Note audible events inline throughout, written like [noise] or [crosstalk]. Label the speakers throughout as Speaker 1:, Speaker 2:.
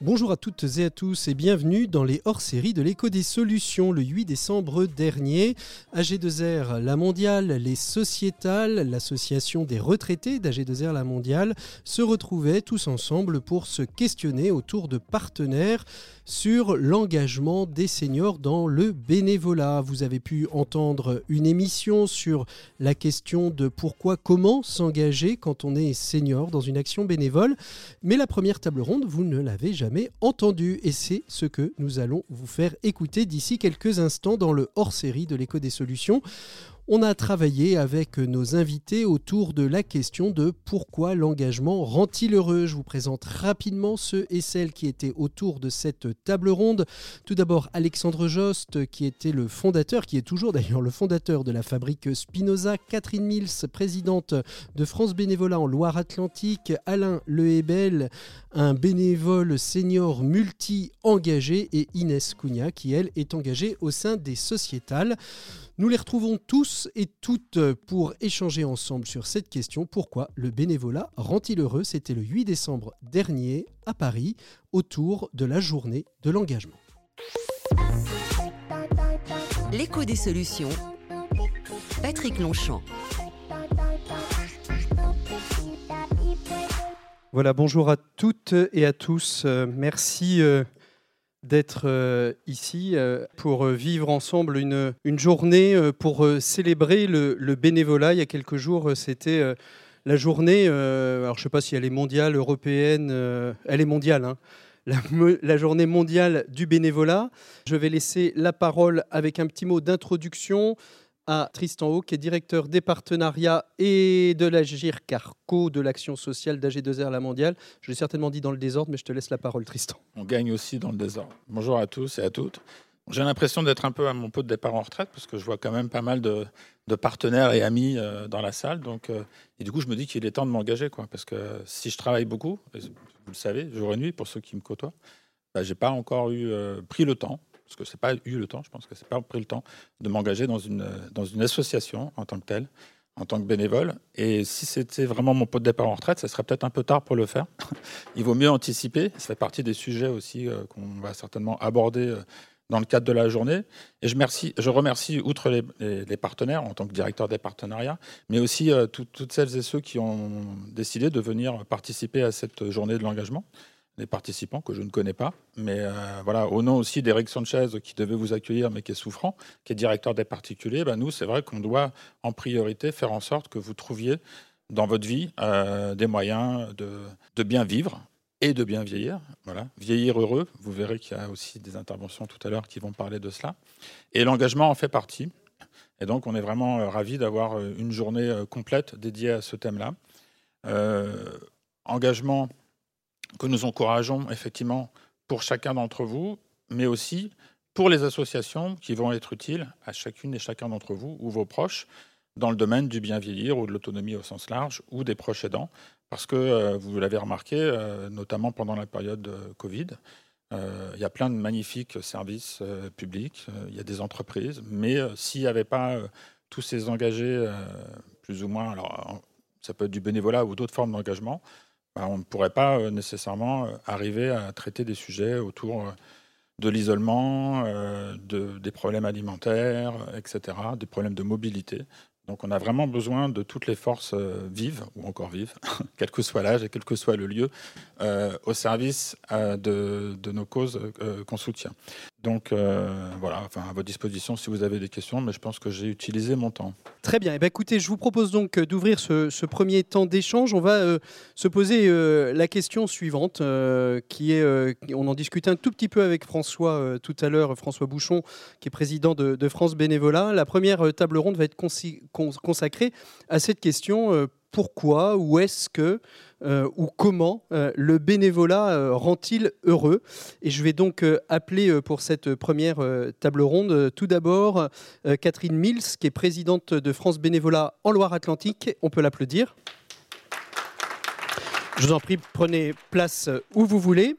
Speaker 1: Bonjour à toutes et à tous et bienvenue dans les hors-séries de l'écho des solutions le 8 décembre dernier. AG2R La Mondiale, les Sociétales, l'association des retraités d'AG2R La Mondiale se retrouvaient tous ensemble pour se questionner autour de partenaires sur l'engagement des seniors dans le bénévolat. Vous avez pu entendre une émission sur la question de pourquoi, comment s'engager quand on est senior dans une action bénévole. Mais la première table ronde, vous ne l'avez jamais entendue. Et c'est ce que nous allons vous faire écouter d'ici quelques instants dans le hors-série de l'écho des solutions on a travaillé avec nos invités autour de la question de pourquoi l'engagement rend-il heureux. Je vous présente rapidement ceux et celles qui étaient autour de cette table ronde. Tout d'abord Alexandre Jost qui était le fondateur, qui est toujours d'ailleurs le fondateur de la fabrique Spinoza, Catherine Mills, présidente de France Bénévolat en Loire-Atlantique, Alain Lehebel, un bénévole senior multi-engagé et Inès Cugna qui elle est engagée au sein des sociétales. Nous les retrouvons tous et toutes pour échanger ensemble sur cette question. Pourquoi le bénévolat rend-il heureux? C'était le 8 décembre dernier à Paris, autour de la journée de l'engagement.
Speaker 2: L'écho des solutions. Patrick Longchamp.
Speaker 1: Voilà, bonjour à toutes et à tous. Euh, merci euh, d'être euh, ici euh, pour euh, vivre ensemble une, journée pour célébrer le, bénévolat. Il y a quelques jours, c'était la journée, alors je ne sais pas si elle est mondiale, européenne, elle est mondiale. Hein, la, journée mondiale du bénévolat. Je vais laisser la parole avec un petit mot d'introduction à Tristan Haut, qui est directeur des partenariats et de l'Agir Carco de l'action sociale d'AG2R La Mondiale. Je l'ai certainement dit dans le désordre, mais je te laisse la parole, Tristan.
Speaker 3: On gagne aussi dans le désordre. Bonjour à tous et à toutes. J'ai l'impression d'être un peu à mon pot de départ en retraite parce que je vois quand même pas mal de, partenaires et amis euh, dans la salle. Donc, euh, et du coup, je me dis qu'il est temps de m'engager. quoi. Parce que si je travaille beaucoup, vous le savez, jour et nuit, pour ceux qui me côtoient, bah, je n'ai pas encore eu euh, pris le temps parce que c'est pas eu le temps, je pense que c'est pas pris le temps de m'engager dans une, dans une association en tant que telle, en tant que bénévole. Et si c'était vraiment mon pot de départ en retraite, ça serait peut-être un peu tard pour le faire. [laughs] Il vaut mieux anticiper. Ça fait partie des sujets aussi euh, qu'on va certainement aborder euh, dans le cadre de la journée. Et je, remercie, je outre les, les, partenaires, en tant que directeur des partenariats, mais aussi euh, toutes celles et ceux qui ont décidé de venir participer à cette journée de l'engagement des participants que je ne connais pas. Mais euh, voilà, au nom aussi d'Eric Sanchez qui devait vous accueillir mais qui est souffrant, qui est directeur des particuliers, ben nous, c'est vrai qu'on doit en priorité faire en sorte que vous trouviez dans votre vie euh, des moyens de, bien vivre et de bien vieillir. Voilà, vieillir heureux. Vous verrez qu'il y a aussi des interventions tout à l'heure qui vont parler de cela. Et l'engagement en fait partie. Et donc, on est vraiment euh, ravis d'avoir une journée complète dédiée à ce thème-là. engagement que nous encourageons effectivement pour chacun d'entre vous, mais aussi pour les associations qui vont être utiles à chacune et chacun d'entre vous ou vos proches dans le domaine du bien vieillir ou de l'autonomie au sens large ou des proches aidants. Parce que euh, vous l'avez remarqué, euh, notamment pendant la période de Covid, euh, il y a plein de magnifiques services publics, il y a des entreprises, mais s'il n'y avait pas tous ces engagés, plus ou moins, alors ça peut être du bénévolat ou d'autres formes d'engagement, bah, on ne pourrait pas euh, nécessairement euh, arriver à traiter des sujets autour euh, de l'isolement, des problèmes alimentaires, etc., des problèmes de mobilité. Donc on a vraiment besoin de toutes les forces euh, vives, ou encore vives, [laughs] quel que soit l'âge et quel que soit le lieu, euh, au service euh, de, nos causes qu'on soutient. Donc voilà, enfin, à votre disposition si vous avez des questions, mais je pense que j'ai utilisé mon temps.
Speaker 1: Très bien. Et eh bien, écoutez, je vous propose donc d'ouvrir ce, premier temps d'échange. On va se poser la question suivante, qui est, on en discutait un tout petit peu avec François tout à l'heure, François Bouchon, qui est président de, de, France Bénévolat. La première table ronde va être consacré à cette question euh, pourquoi ou est-ce que euh, ou comment euh, le bénévolat rend-il heureux? Et je vais donc appeler pour cette première table ronde tout d'abord Catherine Mills, qui est présidente de France Bénévolat en Loire-Atlantique. On peut l'applaudir. Je vous en prie, prenez place où vous voulez.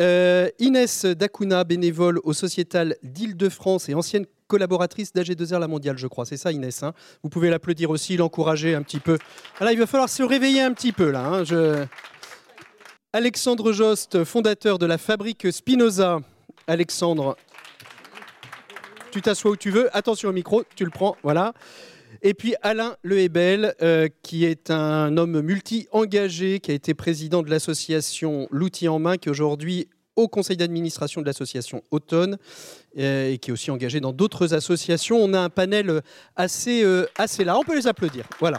Speaker 1: Euh, Inès Dacuna, bénévole au Sociétal d'Île-de-France et ancienne collaboratrice d'AG2R La Mondiale, je crois. C'est ça, Inès. hein? Vous pouvez l'applaudir aussi, l'encourager un petit peu. Il va falloir se réveiller un petit peu, là. hein. Alexandre Jost, fondateur de la fabrique Spinoza. Alexandre, tu t'assois où tu veux. Attention au micro, tu le prends. Voilà. Et puis Alain Lehebel, euh, qui est un homme multi-engagé, qui a été président de l'association L'outil en main, qui est aujourd'hui au conseil d'administration de l'association Automne, euh, et qui est aussi engagé dans d'autres associations. On a un panel assez, euh, assez là. On peut les applaudir. Voilà.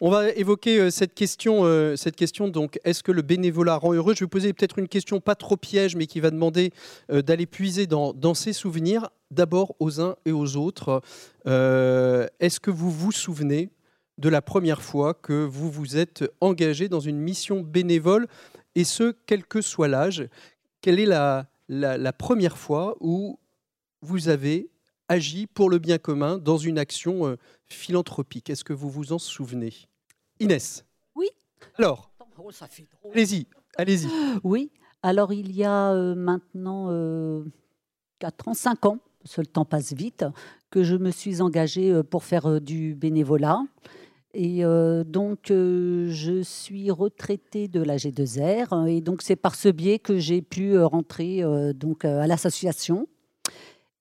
Speaker 1: On va évoquer euh, cette question. euh, cette question donc, est-ce que le bénévolat rend heureux? Je vais vous poser peut-être une question pas trop piège, mais qui va demander euh, d'aller puiser dans, ses souvenirs, d'abord aux uns et aux autres. Est-ce que vous vous souvenez de la première fois que vous vous êtes engagé dans une mission bénévole, et ce, quel que soit l'âge? Quelle est la, la, première fois où vous avez agi pour le bien commun dans une action philanthropique? Est-ce que vous vous en souvenez? Inès
Speaker 4: Oui.
Speaker 1: Alors,
Speaker 4: Oh,
Speaker 1: allez-y, allez-y.
Speaker 4: Oui, alors il y a euh, maintenant 4 ans, 5 ans, parce que le temps passe vite, que je me suis engagée euh, pour faire euh, du bénévolat. Et euh, donc, euh, je suis retraitée de la G2R. hein, Et donc, c'est par ce biais que j'ai pu euh, rentrer euh, donc, euh, à l'association.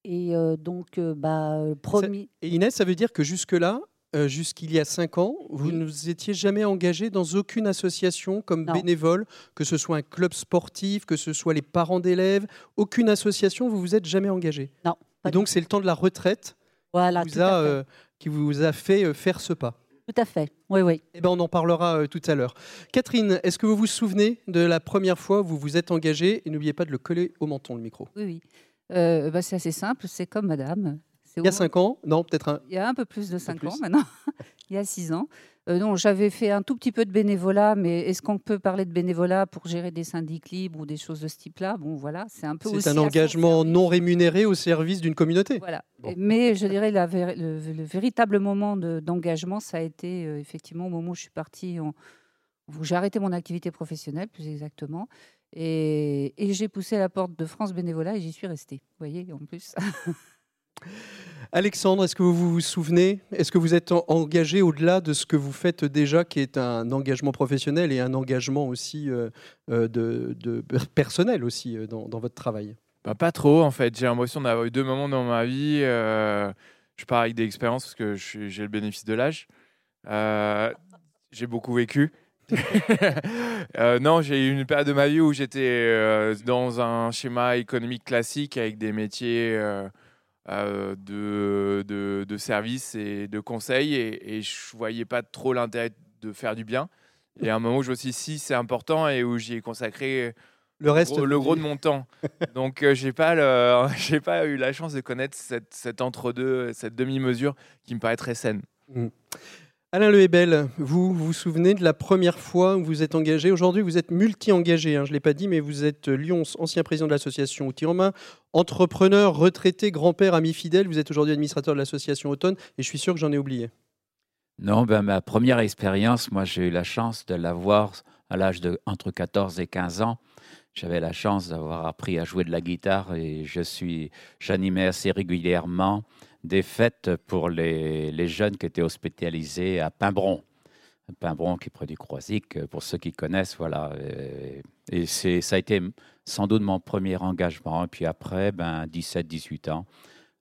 Speaker 4: Et euh, donc, euh, bah, promis.
Speaker 1: Et Inès, ça veut dire que jusque-là, euh, jusqu'il y a cinq ans, vous
Speaker 4: Oui.
Speaker 1: ne vous étiez jamais engagé dans aucune association comme
Speaker 4: Non.
Speaker 1: bénévole, que ce soit un club sportif, que ce soit les parents d'élèves, aucune association, vous vous êtes jamais engagé.
Speaker 4: Non.
Speaker 1: Et donc c'est le temps de la retraite
Speaker 4: voilà,
Speaker 1: qui
Speaker 4: tout
Speaker 1: vous, a,
Speaker 4: à fait.
Speaker 1: euh, qui vous a fait euh, faire ce pas.
Speaker 4: Tout à fait. Oui, oui.
Speaker 1: Eh ben, on en parlera euh, tout à l'heure. Catherine, est-ce que vous vous souvenez de la première fois où vous vous êtes engagée Et n'oubliez pas de le coller au menton, le micro.
Speaker 5: Oui, oui. Euh, bah, c'est assez simple, c'est comme madame.
Speaker 1: Il y a
Speaker 5: au moins-
Speaker 1: cinq ans Non, peut-être un.
Speaker 5: Il y a un peu plus de 5 ans maintenant. [laughs] Il y a 6 ans. Euh, non, j'avais fait un tout petit peu de bénévolat, mais est-ce qu'on peut parler de bénévolat pour gérer des syndics libres ou des choses de ce type-là? Bon, voilà, c'est un peu
Speaker 1: C'est un engagement non rémunéré au service d'une communauté.
Speaker 5: Voilà.
Speaker 1: Bon.
Speaker 5: Mais je dirais la le, le véritable moment de- d'engagement, ça a été euh, effectivement au moment où je suis partie, en- où j'ai arrêté mon activité professionnelle, plus exactement. Et, et j'ai poussé la porte de France Bénévolat et j'y suis restée. Vous voyez, en plus. [laughs]
Speaker 1: Alexandre, est-ce que vous vous souvenez Est-ce que vous êtes en- engagé au-delà de ce que vous faites déjà, qui est un engagement professionnel et un engagement aussi euh, euh, de, personnel aussi euh, dans, votre travail?
Speaker 6: Bah, pas trop, en fait. J'ai l'impression d'avoir eu deux moments dans ma vie. je pars avec des expériences parce que j'ai le bénéfice de l'âge. J'ai beaucoup vécu. [laughs] Non, j'ai eu une période de ma vie où j'étais dans un schéma économique classique avec des métiers de, de, de service et de conseil et, et je voyais pas trop l'intérêt de faire du bien. Et à un moment où je me suis dit, si, c'est important et où j'y ai consacré
Speaker 1: Le reste,
Speaker 6: gros- le gros de mon temps. [laughs] Donc euh, j'ai pas le, [laughs] j'ai pas eu la chance de connaître cette, cet entre-deux, cette demi-mesure qui me paraît très saine.
Speaker 1: Alain Lehebel, vous vous souvenez de la première fois où vous êtes engagé? Aujourd'hui, vous êtes multi-engagé, hein, je ne l'ai pas dit, mais vous êtes euh, Lyons, ancien président de l'association Outils en entrepreneur, retraité, grand-père, ami fidèle. Vous êtes aujourd'hui administrateur de l'association Automne, et je suis sûr que j'en ai oublié.
Speaker 7: Non, ben, ma première expérience, moi j'ai eu la chance de l'avoir à l'âge de entre 14 et 15 ans. J'avais la chance d'avoir appris à jouer de la guitare et je suis, j'animais assez régulièrement des fêtes pour les, jeunes qui étaient hospitalisés à Pimbron. Pimbron qui est près du Croisic, pour ceux qui connaissent, voilà. Et, et c'est, ça a été sans doute mon premier engagement. Et puis après, ben, 17-18 ans,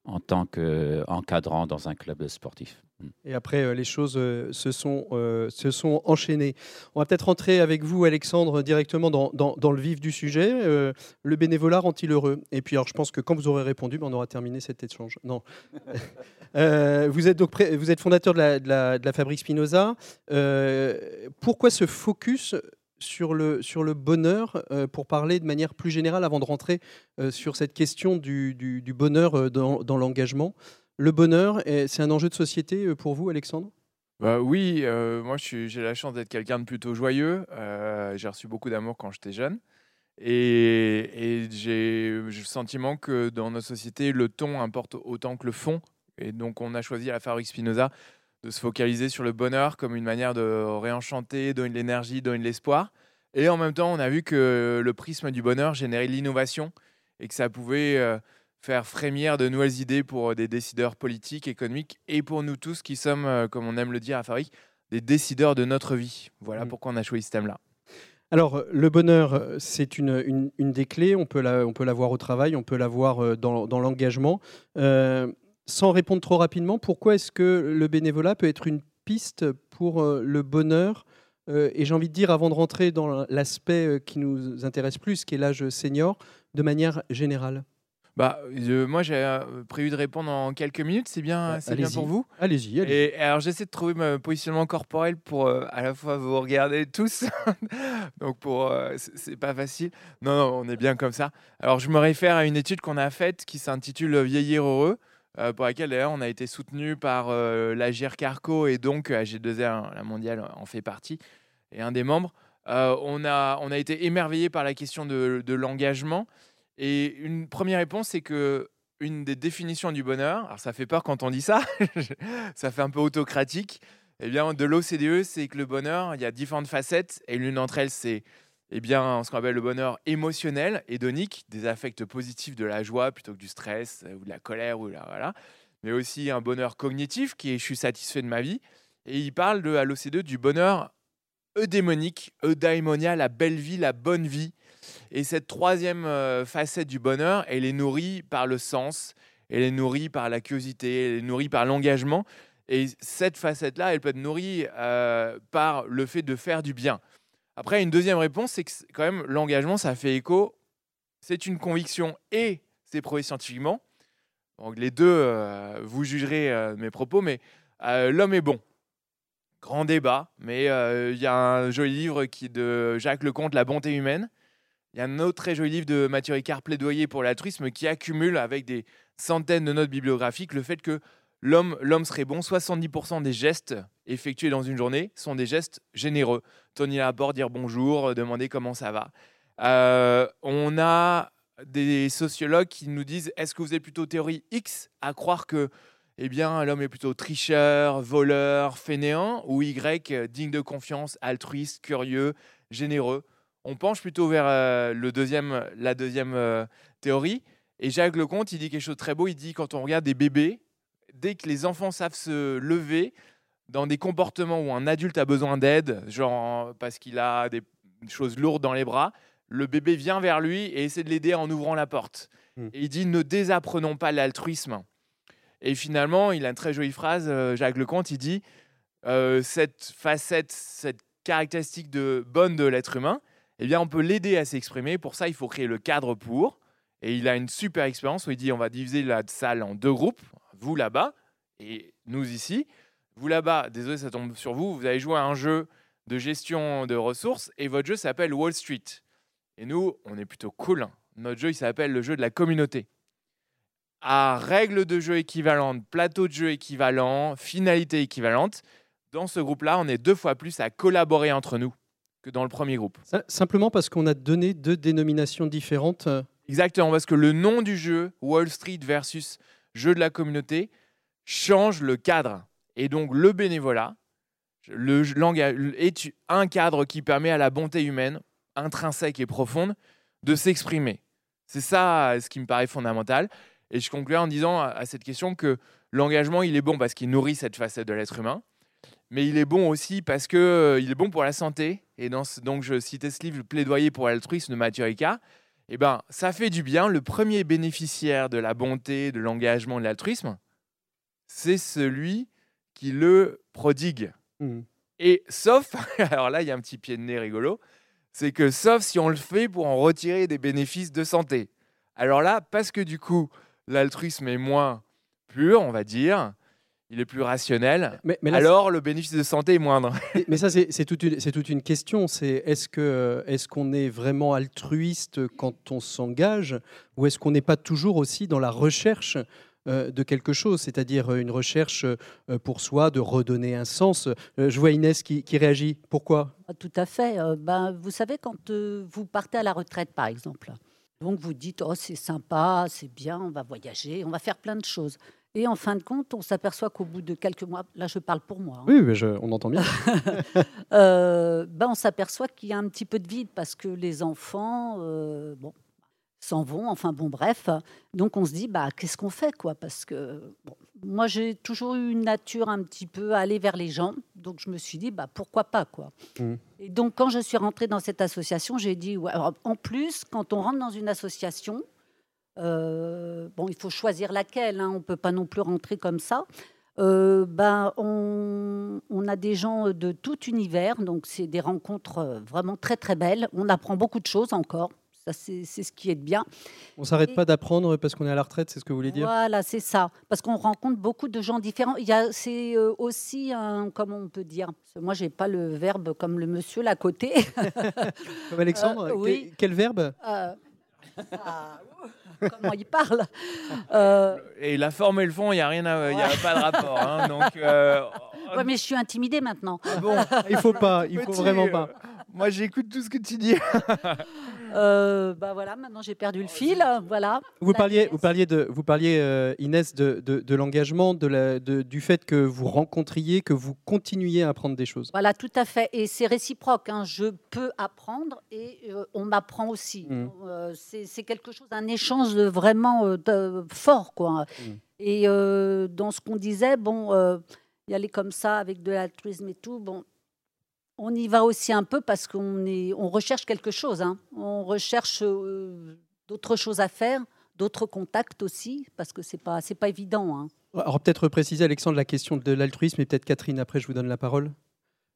Speaker 7: en tant qu'encadrant dans un club sportif.
Speaker 1: Et après, euh, les choses euh, se, sont, euh, se sont enchaînées. On va peut-être rentrer avec vous, Alexandre, directement dans, dans- le vif du sujet. Le bénévolat rend-il heureux? Et puis, alors, je pense que quand vous aurez répondu, ben, on aura terminé cet échange. Non. [laughs] Vous êtes donc vous êtes fondateur de la, de la- de fabrique Spinoza. Pourquoi ce focus sur le, sur le bonheur pour parler de manière plus générale avant de rentrer sur cette question du, du- bonheur dans, dans l'engagement? Le bonheur, c'est un enjeu de société euh, pour vous, Alexandre?
Speaker 6: Bah oui, euh, moi j'ai la chance d'être quelqu'un de plutôt joyeux. Euh, j'ai reçu beaucoup d'amour quand j'étais jeune. Et, j'ai le sentiment que dans notre société, le ton importe autant que le fond. Et donc on a choisi à la Fabrique Spinoza de se focaliser sur le bonheur comme une manière de réenchanter, donner de l'énergie, donner de l'espoir. Et en même temps, on a vu que le prisme du bonheur générait l'innovation et que ça pouvait faire frémir de nouvelles idées pour des décideurs politiques, économiques et pour nous tous qui sommes, euh, comme on aime le dire à Fabrique, des décideurs de notre vie. Voilà
Speaker 1: Mm.
Speaker 6: pourquoi on a choisi ce thème-là.
Speaker 1: Alors, euh, le bonheur, euh, c'est une, une- une des clés. On peut, la, on peut l'avoir au travail, on peut l'avoir euh, dans, dans l'engagement. Euh, sans répondre trop rapidement, pourquoi est-ce que le bénévolat peut être une piste pour euh, le bonheur? Euh, Et j'ai envie de dire, avant de rentrer dans l'aspect euh, qui nous intéresse plus, qui est l'âge senior, de manière générale.
Speaker 6: Bah, euh, moi, j'ai euh, prévu de répondre en quelques minutes. C'est bien, c'est bien pour vous?
Speaker 1: Allez-y, allez
Speaker 6: Et alors, j'essaie de trouver mon positionnement corporel pour euh, à la fois vous regarder tous. [laughs] Donc, pour euh, c'est pas facile. Non, non, on est bien comme ça. Alors, je me réfère à une étude qu'on a faite qui s'intitule Vieillir heureux, euh, pour laquelle d'ailleurs on a été soutenu par euh, la Carco et donc AG2R, la mondiale, en fait partie, et un des membres. On, a, on a été émerveillé par la question de, de l'engagement. Et une première réponse, c'est que une des définitions du bonheur, alors ça fait peur quand on dit ça, [laughs] ça fait un peu autocratique, eh bien, de l'OCDE, c'est que le bonheur, il y a différentes facettes, et l'une d'entre elles, c'est eh bien, ce qu'on appelle le bonheur émotionnel, hédonique, des affects positifs de la joie plutôt que du stress euh, ou de la colère, ou la, voilà. mais aussi un bonheur cognitif qui est je suis satisfait de ma vie. Et il parle de, à l'OCDE du bonheur eudémonique, eudaimonia, la belle vie, la bonne vie. Et cette troisième euh, facette du bonheur, elle est nourrie par le sens, elle est nourrie par la curiosité, elle est nourrie par l'engagement. Et cette facette-là, elle peut être nourrie euh, par le fait de faire du bien. Après, une deuxième réponse, c'est que quand même l'engagement, ça fait écho. C'est une conviction et c'est prouvé scientifiquement. Donc les deux, euh, vous jugerez mes propos, mais l'homme est bon. Grand débat, mais il y a un joli livre qui de Jacques Lecomte, La bonté humaine. Il y a un autre très joli livre de Mathieu Ricard, Plaidoyer pour l'altruisme, qui accumule avec des centaines de notes bibliographiques le fait que l'homme, serait bon. 70% des gestes effectués dans une journée sont des gestes généreux. Tony Laborde, dire bonjour, euh, demander comment ça va. Euh, on a des sociologues qui nous disent est-ce que vous êtes plutôt théorie X à croire que eh bien, l'homme est plutôt tricheur, voleur, fainéant, ou Y, digne de confiance, altruiste, curieux, généreux? On penche plutôt vers euh, le deuxième, la deuxième euh, théorie. Et Jacques Lecomte, il dit quelque chose de très beau. Il dit quand on regarde des bébés, dès que les enfants savent se lever dans des comportements où un adulte a besoin d'aide, genre parce qu'il a des choses lourdes dans les bras, le bébé vient vers lui et essaie de l'aider en ouvrant la porte.
Speaker 1: Hmm.
Speaker 6: Et il dit ne désapprenons pas l'altruisme. Et finalement, il a une très jolie phrase, euh, Jacques Lecomte, il dit euh, cette facette, cette caractéristique de bonne de l'être humain, eh bien, on peut l'aider à s'exprimer. Pour ça, il faut créer le cadre pour. Et il a une super expérience où il dit on va diviser la salle en deux groupes, vous là-bas et nous ici. Vous là-bas, désolé, ça tombe sur vous, vous avez joué à un jeu de gestion de ressources et votre jeu s'appelle Wall Street. Et nous, on est plutôt cool. Notre jeu, il s'appelle le jeu de la communauté. À règles de jeu équivalentes, plateau de jeu équivalent, finalité équivalente, dans ce groupe-là, on est deux fois plus à collaborer entre nous que dans le premier groupe.
Speaker 1: Simplement parce qu'on a donné deux dénominations différentes. euh,
Speaker 6: Exactement, parce que le nom du jeu, Wall Street versus jeu de la communauté, change le cadre. Et donc le bénévolat le, est un cadre qui permet à la bonté humaine, intrinsèque et profonde, de s'exprimer. C'est ça ce qui me paraît fondamental. Et je conclurai en disant à cette question que l'engagement, il est bon parce qu'il nourrit cette facette de l'être humain, mais il est bon aussi parce que euh, il est bon pour la santé. Et dans ce- donc je citais ce livre, Plaidoyer pour l'altruisme de Mathieu Ricard. Eh ben, ça fait du bien. Le premier bénéficiaire de la bonté, de l'engagement, de l'altruisme, c'est celui qui le prodigue.
Speaker 1: hmm.
Speaker 6: Et sauf, [laughs] alors là, il y a un petit pied de nez rigolo, c'est que sauf si on le fait pour en retirer des bénéfices de santé. Alors là, parce que du coup, l'altruisme est moins pur, on va dire, il est plus rationnel,
Speaker 1: Mais, mais là,
Speaker 6: alors le bénéfice de santé est moindre. [laughs]
Speaker 1: Mais- ça, c'est toute, une- c'est toute une question. C'est est-ce que est-ce qu'on est vraiment altruiste quand on s'engage, ou est-ce qu'on n'est pas toujours aussi dans la recherche euh, de quelque chose, c'est-à-dire euh, une recherche euh, pour soi de redonner un sens. Euh, Je vois Inès qui, qui réagit. Pourquoi?
Speaker 4: Ah, Tout à fait. Euh, ben, vous savez, quand euh, vous partez à la retraite, par exemple, donc vous dites, oh, c'est sympa, c'est bien, on va voyager, on va faire plein de choses. Et en fin de compte, on s'aperçoit qu'au bout de quelques mois, là je parle pour moi, hein,
Speaker 1: Oui, mais je- on entend bien. [laughs] [laughs]
Speaker 4: euh, ben, on s'aperçoit qu'il y a un petit peu de vide parce que les enfants euh, bon, s'en vont, enfin bon, bref. Donc on se dit, bah, qu'est-ce qu'on fait quoi? Parce que bon, moi j'ai toujours eu une nature un petit peu à aller vers les gens, donc je me suis dit, bah, pourquoi pas quoi?
Speaker 1: Mhm.
Speaker 4: Et donc quand je suis rentrée dans cette association, j'ai dit, ouais, alors, en plus, quand on rentre dans une association, bon, il faut choisir laquelle, hein, on ne peut pas non plus rentrer comme ça. Euh, ben, on, on a des gens de tout univers, donc c'est des rencontres euh, vraiment très très belles. On apprend beaucoup de choses encore, ça c'est ce qui est de bien.
Speaker 1: On s'arrête
Speaker 4: Et-
Speaker 1: pas d'apprendre parce qu'on est à la retraite, c'est ce que vous voulez dire?
Speaker 4: Voilà, c'est ça, parce qu'on rencontre beaucoup de gens différents. Il y a, c'est euh, aussi un, comment on peut dire, moi j'ai pas le verbe comme le monsieur là à côté. [laughs]
Speaker 1: Comme Alexandre,
Speaker 4: Euh, oui.
Speaker 1: quel verbe?
Speaker 4: Euh, ah, comment il parle Euh,
Speaker 6: Et la forme et le fond, il n'y a rien à, il y a pas de rapport. hein, [laughs] donc, euh,
Speaker 4: ouais, mais je suis intimidée maintenant.
Speaker 6: ah bon,
Speaker 1: Il faut pas, il faut
Speaker 6: petit,
Speaker 1: vraiment
Speaker 6: euh,
Speaker 1: pas.
Speaker 6: Moi, j'écoute tout ce que tu dis. [laughs]
Speaker 4: Euh, bah voilà, maintenant j'ai perdu le fil. Voilà.
Speaker 1: Vous parliez, vous parliez, de, vous parliez euh, Inès, de, de- de l'engagement, de la- de- du fait que vous rencontriez, que vous continuiez à apprendre des choses.
Speaker 4: Voilà, tout à fait. Et c'est réciproque. hein. Je peux apprendre et euh, on m'apprend aussi.
Speaker 1: Mm.
Speaker 4: Euh, c'est quelque chose, un échange vraiment fort. Quoi.
Speaker 1: Mm.
Speaker 4: Et dans ce qu'on disait, bon, y aller comme ça avec de l'altruisme et tout, bon, on y va aussi un peu parce qu'on est, on recherche quelque chose. hein. On recherche euh, d'autres choses à faire, d'autres contacts aussi, parce que c'est pas, c'est pas évident. hein.
Speaker 1: Alors peut-être préciser, Alexandre, la question de l'altruisme et peut-être Catherine, après je vous donne la parole.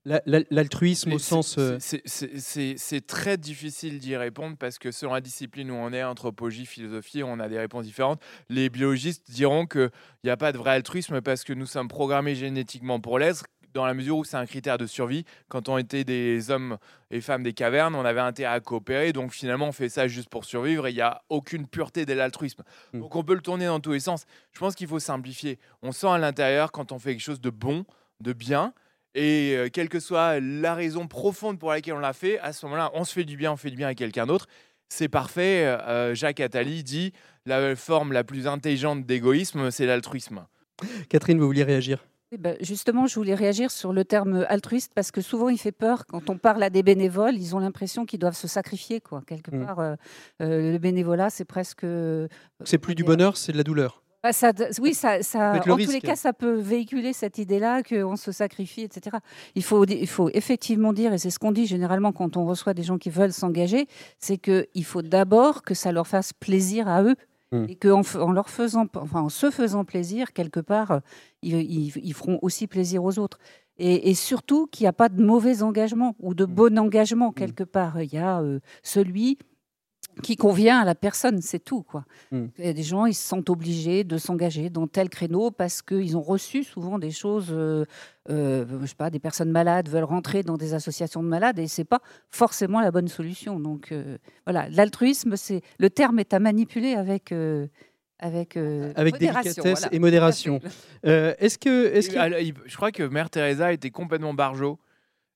Speaker 1: La- la- L'altruisme au sens...
Speaker 6: c'est-
Speaker 1: euh,
Speaker 6: c'est très difficile d'y répondre parce que selon la discipline où on est, anthropologie, philosophie, on a des réponses différentes. Les biologistes diront qu'il n'y a pas de vrai altruisme parce que nous sommes programmés génétiquement pour l'être dans la mesure où c'est un critère de survie. Quand on était des hommes et femmes des cavernes, on avait intérêt à coopérer. Donc finalement, on fait ça juste pour survivre et il n'y a aucune pureté de l'altruisme.
Speaker 1: Mm.
Speaker 6: Donc on peut le tourner dans tous les sens. Je pense qu'il faut simplifier. On sent à l'intérieur quand on fait quelque chose de bon, de bien. Et euh, quelle que soit la raison profonde pour laquelle on l'a fait, à ce moment-là, on se fait du bien, on fait du bien à quelqu'un d'autre. C'est parfait. Euh, Jacques Attali dit la forme la plus intelligente d'égoïsme, c'est l'altruisme.
Speaker 1: Catherine, vous vouliez réagir?
Speaker 5: Justement, je voulais réagir sur le terme altruiste parce que souvent il fait peur quand on parle à des bénévoles. Ils ont l'impression qu'ils doivent se sacrifier, quoi. Quelque
Speaker 1: Mm.
Speaker 5: part, euh, euh, le bénévolat, c'est presque.
Speaker 1: C'est plus du bonheur, c'est de la douleur.
Speaker 5: Bah, ça, oui, ça, en tous les cas, ça peut véhiculer cette idée-là qu'on se sacrifie, etc. Il faut, il faut effectivement dire, et c'est ce qu'on dit généralement quand on reçoit des gens qui veulent s'engager, c'est qu'il faut d'abord que ça leur fasse plaisir à eux.
Speaker 1: Mm.
Speaker 5: Et qu'en en, leur faisant, enfin, en se faisant plaisir, quelque part, euh, ils, ils- ils feront aussi plaisir aux autres. Et, et surtout qu'il n'y a pas de mauvais engagement ou de
Speaker 1: Mm.
Speaker 5: bon engagement, quelque part. Il y a euh, celui qui convient à la personne, c'est tout. Quoi.
Speaker 1: Mm.
Speaker 5: Il y a des gens, ils se sentent obligés de s'engager dans tel créneau parce qu'ils ont reçu souvent des choses, euh, euh, je sais pas, des personnes malades veulent rentrer dans des associations de malades et c'est pas forcément la bonne solution. Donc euh, voilà, l'altruisme, c'est le terme est à manipuler avec euh, avec euh,
Speaker 1: Avec
Speaker 5: modération,
Speaker 1: délicatesse
Speaker 5: voilà.
Speaker 1: et modération. Euh, Est-ce que... Est
Speaker 6: Et,
Speaker 1: que...
Speaker 6: je crois que Mère Teresa était complètement barjot.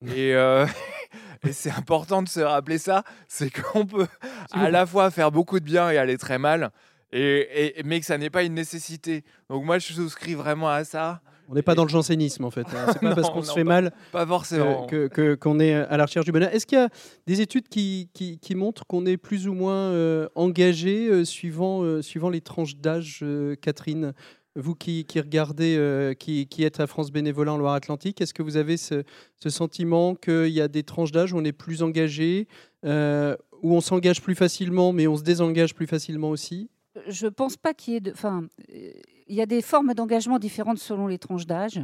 Speaker 6: Et, euh, [laughs] et c'est important de se rappeler ça, c'est qu'on peut à la fois faire beaucoup de bien et aller très mal, et, et- mais que ça n'est pas une nécessité. Donc moi, je souscris vraiment à ça.
Speaker 1: On n'est pas dans le jansénisme en fait. hein. C'est pas [laughs] parce qu'on se fait
Speaker 6: pas-
Speaker 1: mal
Speaker 6: Pas forcément.
Speaker 1: que- que- qu'on est à la recherche du bonheur. Est-ce qu'il y a des études qui, qui- qui montrent qu'on est plus ou moins euh, engagé euh, suivant, suivant les tranches d'âge, Catherine? Vous qui, regardez, euh, qui, êtes à France Bénévolat en Loire-Atlantique, est-ce que vous avez ce, sentiment qu'il y a des tranches d'âge où on est plus engagé, euh, où on s'engage plus facilement, mais on se désengage plus facilement aussi?
Speaker 5: Je pense pas qu'il y ait de. Enfin, euh, il y a des formes d'engagement différentes selon les tranches d'âge.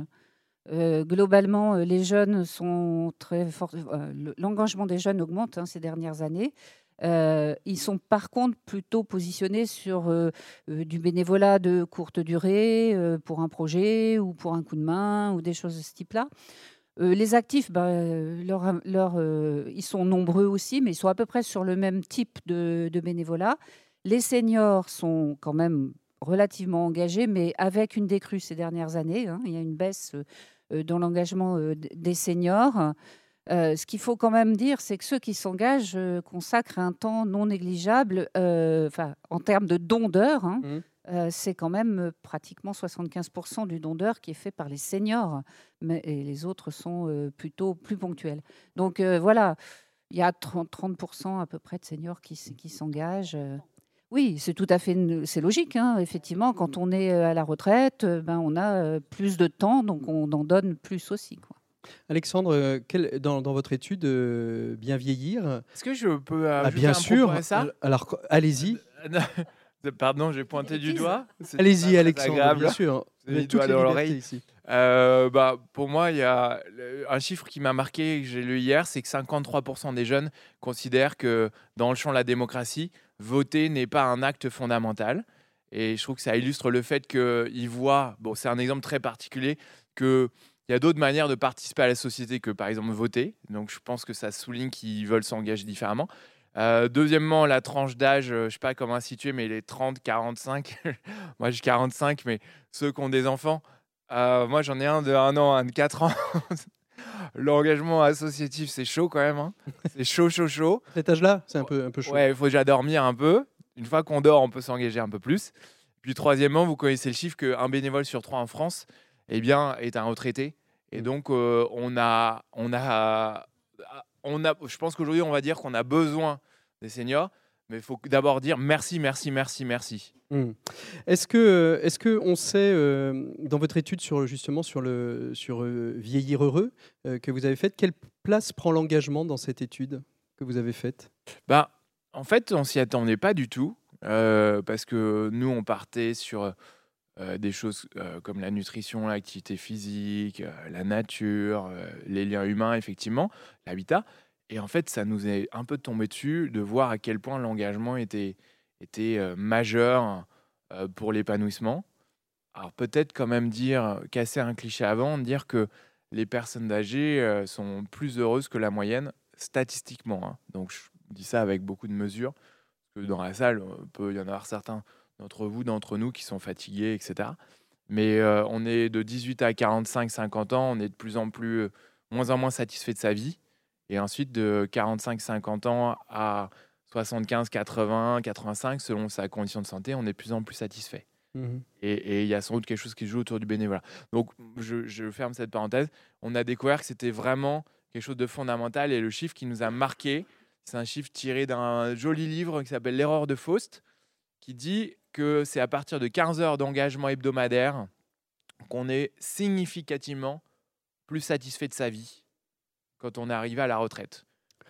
Speaker 5: Globalement, les jeunes sont très le- L'engagement des jeunes augmente hein, ces dernières années. Euh, ils sont par contre plutôt positionnés sur euh, euh, du bénévolat de courte durée pour un projet ou pour un coup de main ou des choses de ce type-là. Les actifs, bah, ils sont nombreux aussi, mais ils sont à peu près sur le même type de, bénévolat. Les seniors sont quand même relativement engagés, mais avec une décrue ces dernières années. hein. Il y a une baisse dans l'engagement des seniors. Euh, ce qu'il faut quand même dire, c'est que ceux qui s'engagent euh, consacrent un temps non négligeable, euh, enfin, en termes de don d'heures, hein, euh, c'est quand même pratiquement 75% du don d'heure qui est fait par les seniors, mais, et les autres sont euh, plutôt plus ponctuels. Donc euh, voilà, il y a 30%, 30% à peu près de seniors qui, s'engagent. Oui, c'est tout à fait c'est logique. hein, effectivement, quand on est à la retraite, ben, on a plus de temps, donc on en donne plus aussi. Quoi.
Speaker 1: Alexandre, euh, quel- dans, dans votre étude euh, Bien vieillir,
Speaker 6: Est-ce que je peux euh,
Speaker 1: ah, bien
Speaker 6: un
Speaker 1: sûr.
Speaker 6: à ça?
Speaker 1: Alors, allez-y, [laughs]
Speaker 6: Pardon, j'ai pointé du doigt.
Speaker 1: Allez-y, Alexandre,
Speaker 6: agréable.
Speaker 1: bien sûr.
Speaker 6: C'est
Speaker 1: Vous avez
Speaker 6: les
Speaker 1: toutes
Speaker 6: doigts
Speaker 1: les
Speaker 6: l'oreille.
Speaker 1: ici.
Speaker 6: Euh, bah, pour moi, il y a un chiffre qui m'a marqué que j'ai lu hier, c'est que 53% des jeunes considèrent que dans le champ de la démocratie, voter n'est pas un acte fondamental. Et je trouve que ça illustre le fait qu'ils voient, bon, c'est un exemple très particulier, qu'il y a d'autres manières de participer à la société que par exemple voter. Donc je pense que ça souligne qu'ils veulent s'engager différemment. Euh, deuxièmement, la tranche d'âge, euh, je sais pas comment situer, mais les 30, 45, [laughs] moi j'ai 45, mais ceux qui ont des enfants, euh, moi j'en ai un de 1 an, un de 4 ans. [laughs] L'engagement associatif, c'est chaud quand même. hein. C'est chaud, chaud, chaud.
Speaker 1: Cet âge-là, c'est un peu, un peu chaud.
Speaker 6: Ouais, il faut déjà dormir un peu. Une fois qu'on dort, on peut s'engager un peu plus. Puis troisièmement, vous connaissez le chiffre qu'un bénévole sur trois en France eh bien, est un retraité. Et donc, euh, on, a, on, a, on a, je pense qu'aujourd'hui, on va dire qu'on a besoin des seniors. Mais il faut d'abord dire merci, merci, merci, merci.
Speaker 1: Hmm. Est-ce que, est-ce que on sait euh, dans votre étude sur justement sur le sur euh, vieillir heureux euh, que vous avez faite, quelle place prend l'engagement dans cette étude que vous avez faite?
Speaker 6: Bah, en fait, on s'y attendait pas du tout. euh, parce que nous, on partait sur euh, des choses euh, comme la nutrition, l'activité physique, euh, la nature, les liens humains, effectivement, l'habitat. Et en fait, ça nous est un peu tombé dessus de voir à quel point l'engagement était, majeur pour l'épanouissement. Alors peut-être quand même dire, casser un cliché avant, dire que les personnes âgées sont plus heureuses que la moyenne, statistiquement. hein. Donc je dis ça avec beaucoup de mesures, parce que dans la salle, on peut y en avoir certains d'entre vous, d'entre nous qui sont fatigués, etc. Mais euh, on est de 18 à 45, 50 ans, on est de plus en plus, euh, moins en moins satisfait de sa vie. Et ensuite, de 45, 50 ans à 75, 80, 85, selon sa condition de santé, on est de plus en plus satisfait. Et et il y a sans doute quelque chose qui joue autour du bénévolat. Donc, je, je ferme cette parenthèse. On a découvert que c'était vraiment quelque chose de fondamental. Et le chiffre qui nous a marqué, c'est un chiffre tiré d'un joli livre qui s'appelle L'erreur de Faust, qui dit que c'est à partir de 15 heures d'engagement hebdomadaire qu'on est significativement plus satisfait de sa vie quand on est arrivé à la retraite.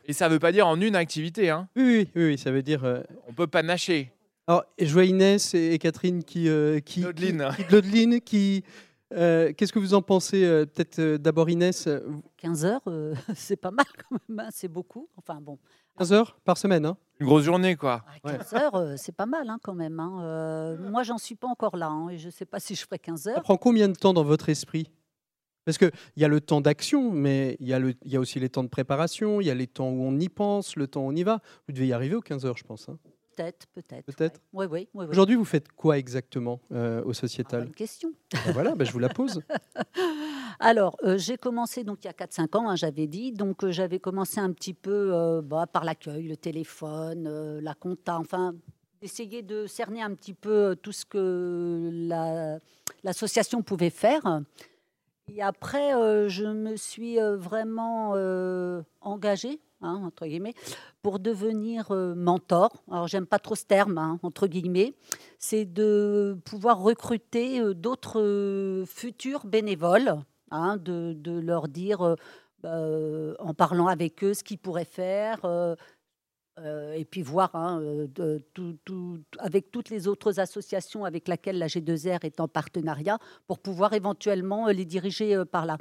Speaker 6: Et ça ne veut pas dire en une activité. Hein.
Speaker 1: Oui, oui, ça veut dire. euh,
Speaker 6: On peut pas nacher.
Speaker 1: Alors, je vois Inès et Catherine qui euh, qui qui, qui- euh, qu'est-ce que vous en pensez euh, Peut-être euh, d'abord Inès, euh,
Speaker 4: 15 heures, euh, [laughs] c'est pas mal quand même, hein, c'est beaucoup. Enfin bon,
Speaker 1: 15 heures par semaine. Hein
Speaker 6: Une grosse journée, quoi.
Speaker 4: à 15 heures, euh, c'est pas mal hein, quand même. hein. Euh, moi, j'en suis pas encore là hein, et je sais pas si je ferai 15
Speaker 1: Ça
Speaker 4: heures.
Speaker 1: prend combien de temps dans votre esprit? Parce qu'il y a le temps d'action, mais il y, a le- y a aussi les temps de préparation, il y a les temps où on y pense, le temps où on y va. Vous devez y arriver aux 15 heures, je pense.
Speaker 4: Peut-être, peut-être.
Speaker 1: Peut-être.
Speaker 4: Oui, oui, oui.
Speaker 1: Aujourd'hui, vous faites quoi exactement euh, au
Speaker 4: Une
Speaker 1: sociétal
Speaker 4: question.
Speaker 1: Ben Voilà, ben je vous la pose. [laughs]
Speaker 4: Alors, euh, j'ai commencé donc il y a 4-5 ans, hein, j'avais dit. Donc, euh, j'avais commencé un petit peu bah, par l'accueil, le téléphone, la compta, enfin, d'essayer de cerner un petit peu tout ce que la- l'association pouvait faire. Et après, je me suis vraiment engagée, hein, entre guillemets, pour devenir euh, mentor. Alors, j'aime pas trop ce terme, hein, entre guillemets. C'est de pouvoir recruter euh, d'autres euh, futurs bénévoles, hein, de, leur dire, bah, en parlant avec eux, ce qu'ils pourraient faire. et puis voir avec toutes les autres associations avec lesquelles la G2R est en partenariat pour pouvoir éventuellement les diriger par là.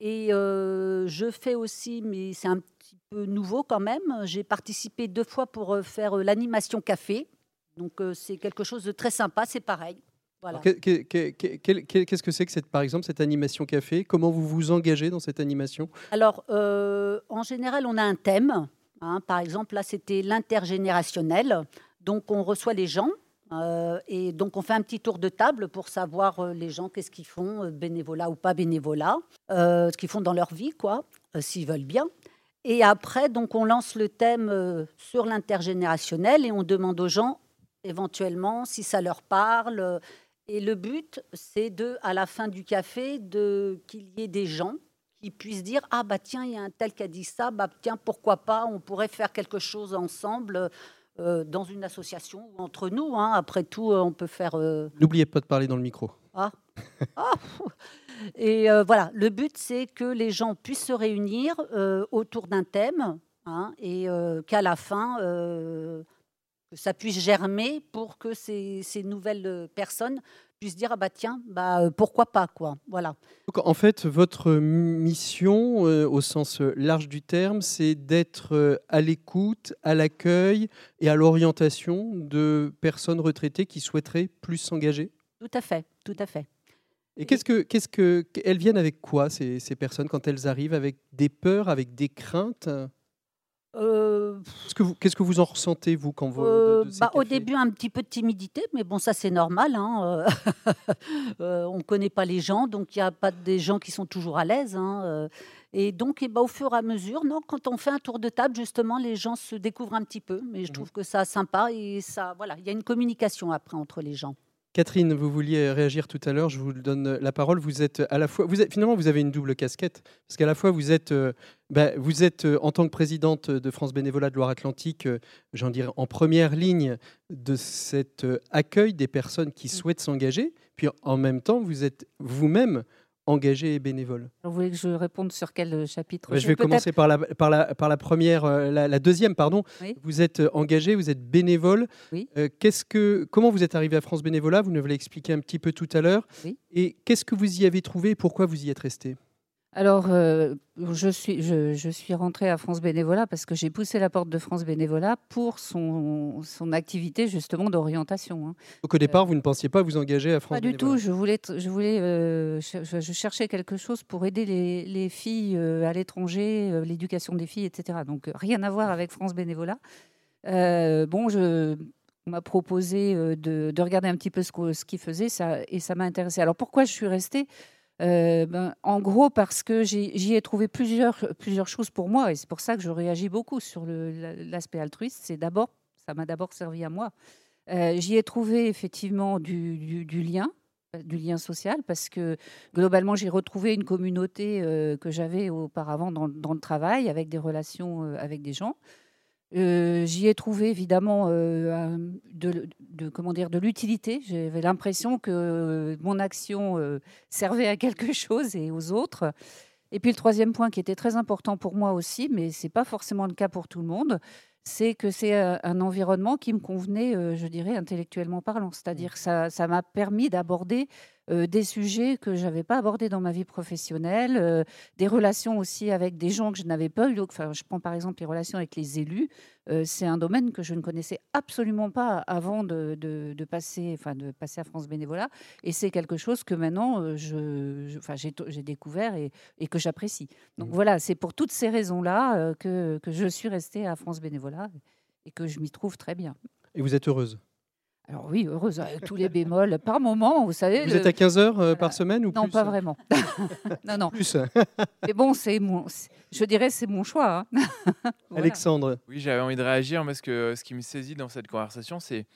Speaker 4: Et euh, je fais aussi, mais c'est un petit peu nouveau quand même, j'ai participé deux fois pour faire l'animation café. Donc euh, c'est quelque chose de très sympa, c'est pareil. Voilà.
Speaker 1: Que- Qu'est-ce que c'est que cette, par exemple cette animation café? Comment vous vous engagez dans cette animation?
Speaker 4: Alors, euh, en général, on a un thème. hein. par exemple, là, c'était l'intergénérationnel. Donc, on reçoit les gens. Euh, et donc, on fait un petit tour de table pour savoir euh, les gens, qu'est-ce qu'ils font, euh, bénévolat ou pas bénévolat, euh, ce qu'ils font dans leur vie, quoi, s'ils veulent bien. Et après, donc, on lance le thème sur l'intergénérationnel et on demande aux gens éventuellement, si ça leur parle. Et le but, c'est de, à la fin du café, de qu'il y ait des gens qui puissent dire ah bah tiens il y a un tel qui a dit ça bah tiens pourquoi pas on pourrait faire quelque chose ensemble euh, dans une association ou entre nous hein. après tout euh, on peut faire euh,
Speaker 1: N'oubliez pas de parler dans le micro.
Speaker 4: ah. Ah, et euh, voilà le but c'est que les gens puissent se réunir autour d'un thème hein, et qu'à la fin que ça puisse germer pour que ces, ces nouvelles personnes puissent dire ah bah tiens bah euh, pourquoi pas quoi. Voilà.
Speaker 1: Donc, en fait, votre mission, euh, au sens euh, large du terme, c'est d'être euh, à l'écoute, à l'accueil et à l'orientation de personnes retraitées qui souhaiteraient plus s'engager?
Speaker 4: tout à fait tout à fait.
Speaker 1: Et qu'est-ce que, qu'est-ce que, elles viennent avec quoi ces, ces personnes quand elles arrivent Avec des peurs, avec des craintes?
Speaker 4: Euh,
Speaker 1: Qu'est-ce que vous, qu'est-ce que vous en ressentez vous quand vous
Speaker 4: Euh,
Speaker 1: de- de ces
Speaker 4: bah, au début, un petit peu de timidité, mais bon, ça c'est normal. hein, euh, [laughs] on ne connaît pas les gens, donc il n'y a pas des gens qui sont toujours à l'aise. hein, et donc, eh ben, au fur et à mesure, non, quand on fait un tour de table, justement, les gens se découvrent un petit peu. Mais je
Speaker 1: Mhm.
Speaker 4: trouve que ça sympa et ça, voilà, il y a une communication après entre les gens.
Speaker 1: Catherine, vous vouliez réagir tout à l'heure, je vous donne la parole. Vous êtes à la fois, vous êtes, finalement, vous avez une double casquette, parce qu'à la fois vous êtes, euh, bah, vous êtes euh, en tant que présidente de France Bénévolat de Loire-Atlantique, euh, j'en dirais en première ligne de cet accueil des personnes qui souhaitent s'engager, puis en même temps vous êtes vous-même engagée et bénévole.
Speaker 5: Vous voulez que je réponde sur quel euh, chapitre
Speaker 1: je vais commencer par la, par la, par la première, euh, la, la deuxième, pardon.
Speaker 5: Oui.
Speaker 1: Vous êtes euh, engagé, vous êtes bénévole.
Speaker 5: Oui.
Speaker 1: Euh, qu'est-ce que, comment vous êtes arrivé à France Bénévolat? Vous nous l'avez expliqué un petit peu tout à l'heure.
Speaker 5: Oui.
Speaker 1: Et qu'est-ce que vous y avez trouvé? Et pourquoi vous y êtes resté?
Speaker 5: Alors, euh, je, suis, je, je suis rentrée à France Bénévolat parce que j'ai poussé la porte de France Bénévolat pour son, son activité justement d'orientation. hein.
Speaker 1: Donc au départ, vous ne pensiez pas vous engager à France
Speaker 5: Pas du tout. Je voulais, je voulais, euh, je, je cherchais quelque chose pour aider les, les filles euh, à l'étranger, euh, l'éducation des filles, etc. Donc euh, rien à voir avec France Bénévolat. Euh, bon, je, on m'a proposé euh, de, de regarder un petit peu ce ce qu'ils faisaient, ça, et ça m'a intéressé. Alors pourquoi je suis restée? Euh, ben, En gros, parce que j'y ai trouvé plusieurs, choses pour moi, et c'est pour ça que je réagis beaucoup sur l'aspect altruiste. C'est d'abord, ça m'a d'abord servi à moi. Euh, J'y ai trouvé effectivement du, lien, du lien social, parce que globalement, j'ai retrouvé une communauté euh, que j'avais auparavant dans, le travail, avec des relations avec des gens. Euh, J'y ai trouvé évidemment euh, de, de- comment dire, de l'utilité. J'avais l'impression que mon action euh, servait à quelque [laughs] chose et aux autres. Et puis le troisième point qui était très important pour moi aussi, mais c'est pas forcément le cas pour tout le monde, c'est que c'est euh, un environnement qui me convenait, euh, je dirais, intellectuellement parlant. C'est-à-dire que ça ça m'a permis d'aborder euh, des sujets que je n'avais pas abordés dans ma vie professionnelle, euh, des relations aussi avec des gens que je n'avais pas eu. Enfin, je prends par exemple les relations avec les élus. Euh, c'est un domaine que je ne connaissais absolument pas avant de, de- de passer, enfin, de passer à France Bénévolat. Et c'est quelque chose que maintenant, je, je- enfin, j'ai j'ai découvert et, et que j'apprécie. Donc
Speaker 1: Mhm.
Speaker 5: voilà, c'est pour toutes ces raisons-là que, que je suis restée à France Bénévolat et que je m'y trouve très bien.
Speaker 1: Et vous êtes heureuse?
Speaker 5: Alors oui, heureuse, avec tous les bémols. Par moment, vous savez.
Speaker 1: Vous
Speaker 5: le-
Speaker 1: êtes à 15 heures euh,
Speaker 5: voilà.
Speaker 1: par semaine ou
Speaker 5: Non,
Speaker 1: plus
Speaker 5: pas vraiment. [laughs] non, non.
Speaker 1: Plus.
Speaker 5: Mais bon, c'est mon, je dirais c'est mon choix. hein. [laughs] Voilà.
Speaker 1: Alexandre,
Speaker 6: Oui, j'avais envie de réagir parce que ce qui me saisit dans cette conversation, c'est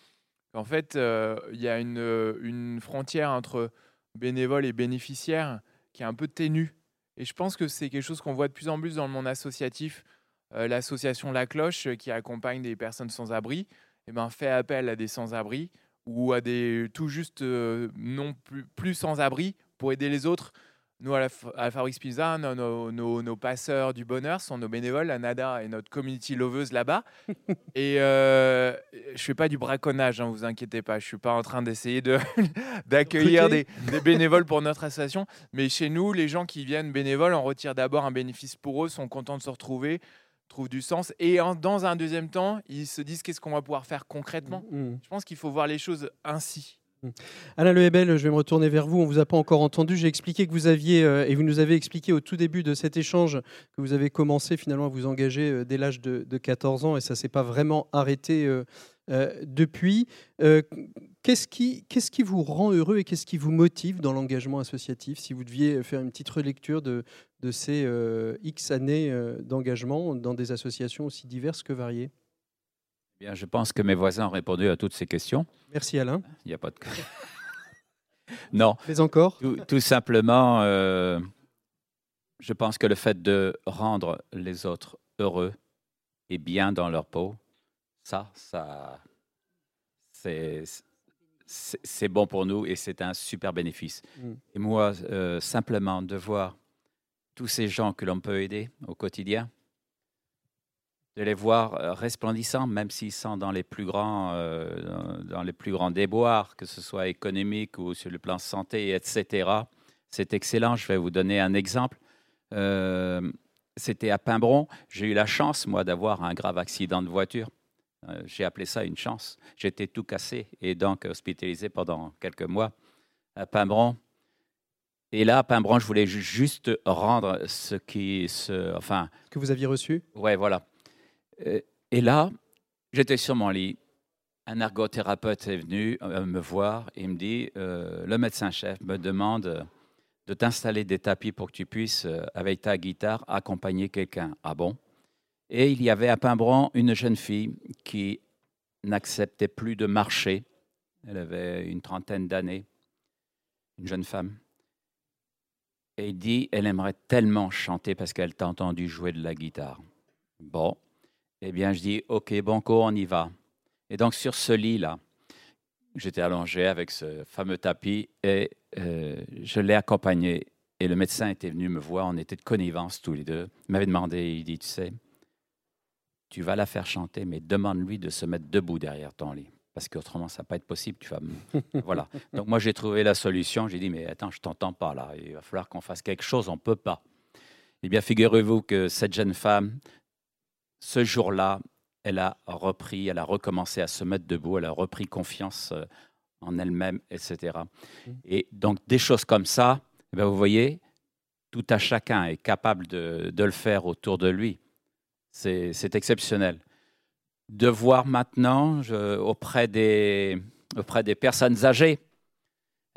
Speaker 6: qu'en fait, euh, il y a une, euh, une frontière entre bénévole et bénéficiaire qui est un peu ténue. Et je pense que c'est quelque chose qu'on voit de plus en plus dans le monde associatif. Euh, L'association La Cloche, euh, qui accompagne des personnes sans abri, eh ben, fait appel à des sans-abri ou à des tout juste euh, non plus, plus sans-abri pour aider les autres. Nous, à la, à la Fabrique Pizza, nos, nos- nos- nos passeurs du bonheur sont nos bénévoles. La Nada est notre community loveuse là-bas. [laughs] Et euh, je fais pas du braconnage, hein, vous inquiétez pas. Je suis pas en train d'essayer de [laughs] d'accueillir des,
Speaker 1: Recruter.
Speaker 6: des bénévoles pour notre association. Mais chez nous, les gens qui viennent bénévoles, on retire d'abord un bénéfice pour eux, sont contents de se retrouver, trouvent du sens. Et en- dans un deuxième temps, ils se disent qu'est-ce qu'on va pouvoir faire concrètement?
Speaker 1: Mm.
Speaker 6: Je pense qu'il faut voir les choses ainsi.
Speaker 1: Alain Lehebel, je vais me retourner vers vous. On vous a pas encore entendu. J'ai expliqué que vous aviez, euh, et vous nous avez expliqué au tout début de cet échange, que vous avez commencé finalement à vous engager euh, dès l'âge de, de 14 ans, et ça s'est pas vraiment arrêté euh, depuis. Qu'est-ce qui, vous rend heureux et qu'est-ce qui vous motive dans l'engagement associatif? Si vous deviez faire une petite relecture de, ces X années d'engagement dans des associations aussi diverses que variées.
Speaker 7: Bien, je pense que mes voisins ont répondu à toutes ces questions.
Speaker 1: Merci Alain.
Speaker 7: Il n'y a pas de. [laughs] non,
Speaker 1: Mais encore
Speaker 7: tout, tout simplement, euh, je pense que le fait de rendre les autres heureux et bien dans leur peau, ça, ça, c'est bon pour nous et c'est un super bénéfice.
Speaker 1: Mm.
Speaker 7: Et moi, euh, simplement de voir tous ces gens que l'on peut aider au quotidien, de les voir euh, resplendissants, même s'ils sont dans les plus grands, euh, dans- les plus grands déboires, que ce soit économique ou sur le plan santé, etc. C'est excellent. Je vais vous donner un exemple. Euh, C'était à Pimbron. J'ai eu la chance, moi, d'avoir un grave accident de voiture. Euh, J'ai appelé ça une chance. J'étais tout cassé et donc hospitalisé pendant quelques mois à Pimbron. Et là, à Pimbron, je voulais ju- juste rendre ce qui. Enfin,
Speaker 1: que vous aviez reçu?
Speaker 7: Ouais, voilà. Euh, Et là, j'étais sur mon lit. Un ergothérapeute est venu euh, me voir et me dit euh, le médecin-chef me demande de t'installer des tapis pour que tu puisses, avec ta guitare, accompagner quelqu'un. Ah bon? Et il y avait à Pimbron une jeune fille qui n'acceptait plus de marcher. Elle avait une trentaine d'années, une jeune femme. Et il dit, elle aimerait tellement chanter parce qu'elle t'a entendu jouer de la guitare. Bon, eh bien, je dis, OK, banco, on y va. Et donc, sur ce lit-là, j'étais allongé avec ce fameux tapis et euh, je l'ai accompagné. Et le médecin était venu me voir, on était de connivence tous les deux. Il m'avait demandé, il dit, tu sais, tu vas la faire chanter, mais demande-lui de se mettre debout derrière ton lit. Parce qu'autrement, ça ne va pas être possible. Tu vas... [laughs] voilà. Donc, moi, j'ai trouvé la solution. J'ai dit, mais attends, je t'entends pas là. Il va falloir qu'on fasse quelque chose. On ne peut pas. Eh bien, figurez-vous que cette jeune femme, ce jour-là, elle a repris, elle a recommencé à se mettre debout, elle a repris confiance euh, en elle-même, etc. Et donc, des choses comme ça, eh bien, vous voyez, tout à chacun est capable de, de le faire autour de lui. C'est c'est exceptionnel. De voir maintenant je- auprès, des, auprès des personnes âgées,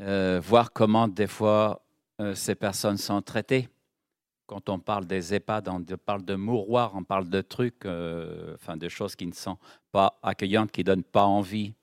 Speaker 7: euh, voir comment des fois euh, ces personnes sont traitées quand on parle des EHPAD, on parle de mouroirs, on parle de trucs, euh, enfin de choses qui ne sont pas accueillantes, qui ne donnent pas envie.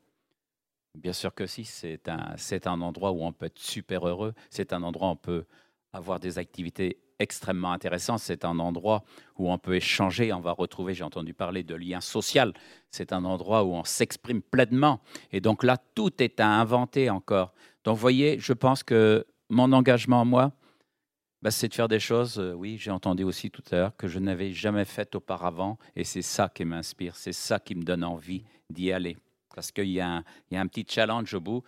Speaker 7: Bien sûr que si, c'est un, un endroit où on peut être super heureux, c'est un endroit où on peut avoir des activités extrêmement intéressantes, c'est un endroit où on peut échanger, on va retrouver, j'ai entendu parler de lien social, c'est un endroit où on s'exprime pleinement. Et donc là, tout est à inventer encore. Donc vous voyez, je pense que mon engagement, moi, bah, c'est de faire des choses, euh, oui, j'ai entendu aussi tout à l'heure, que je n'avais jamais faites auparavant. Et c'est ça qui m'inspire, c'est ça qui me donne envie d'y aller. Parce qu'il y, a un- il y a un petit challenge au bout.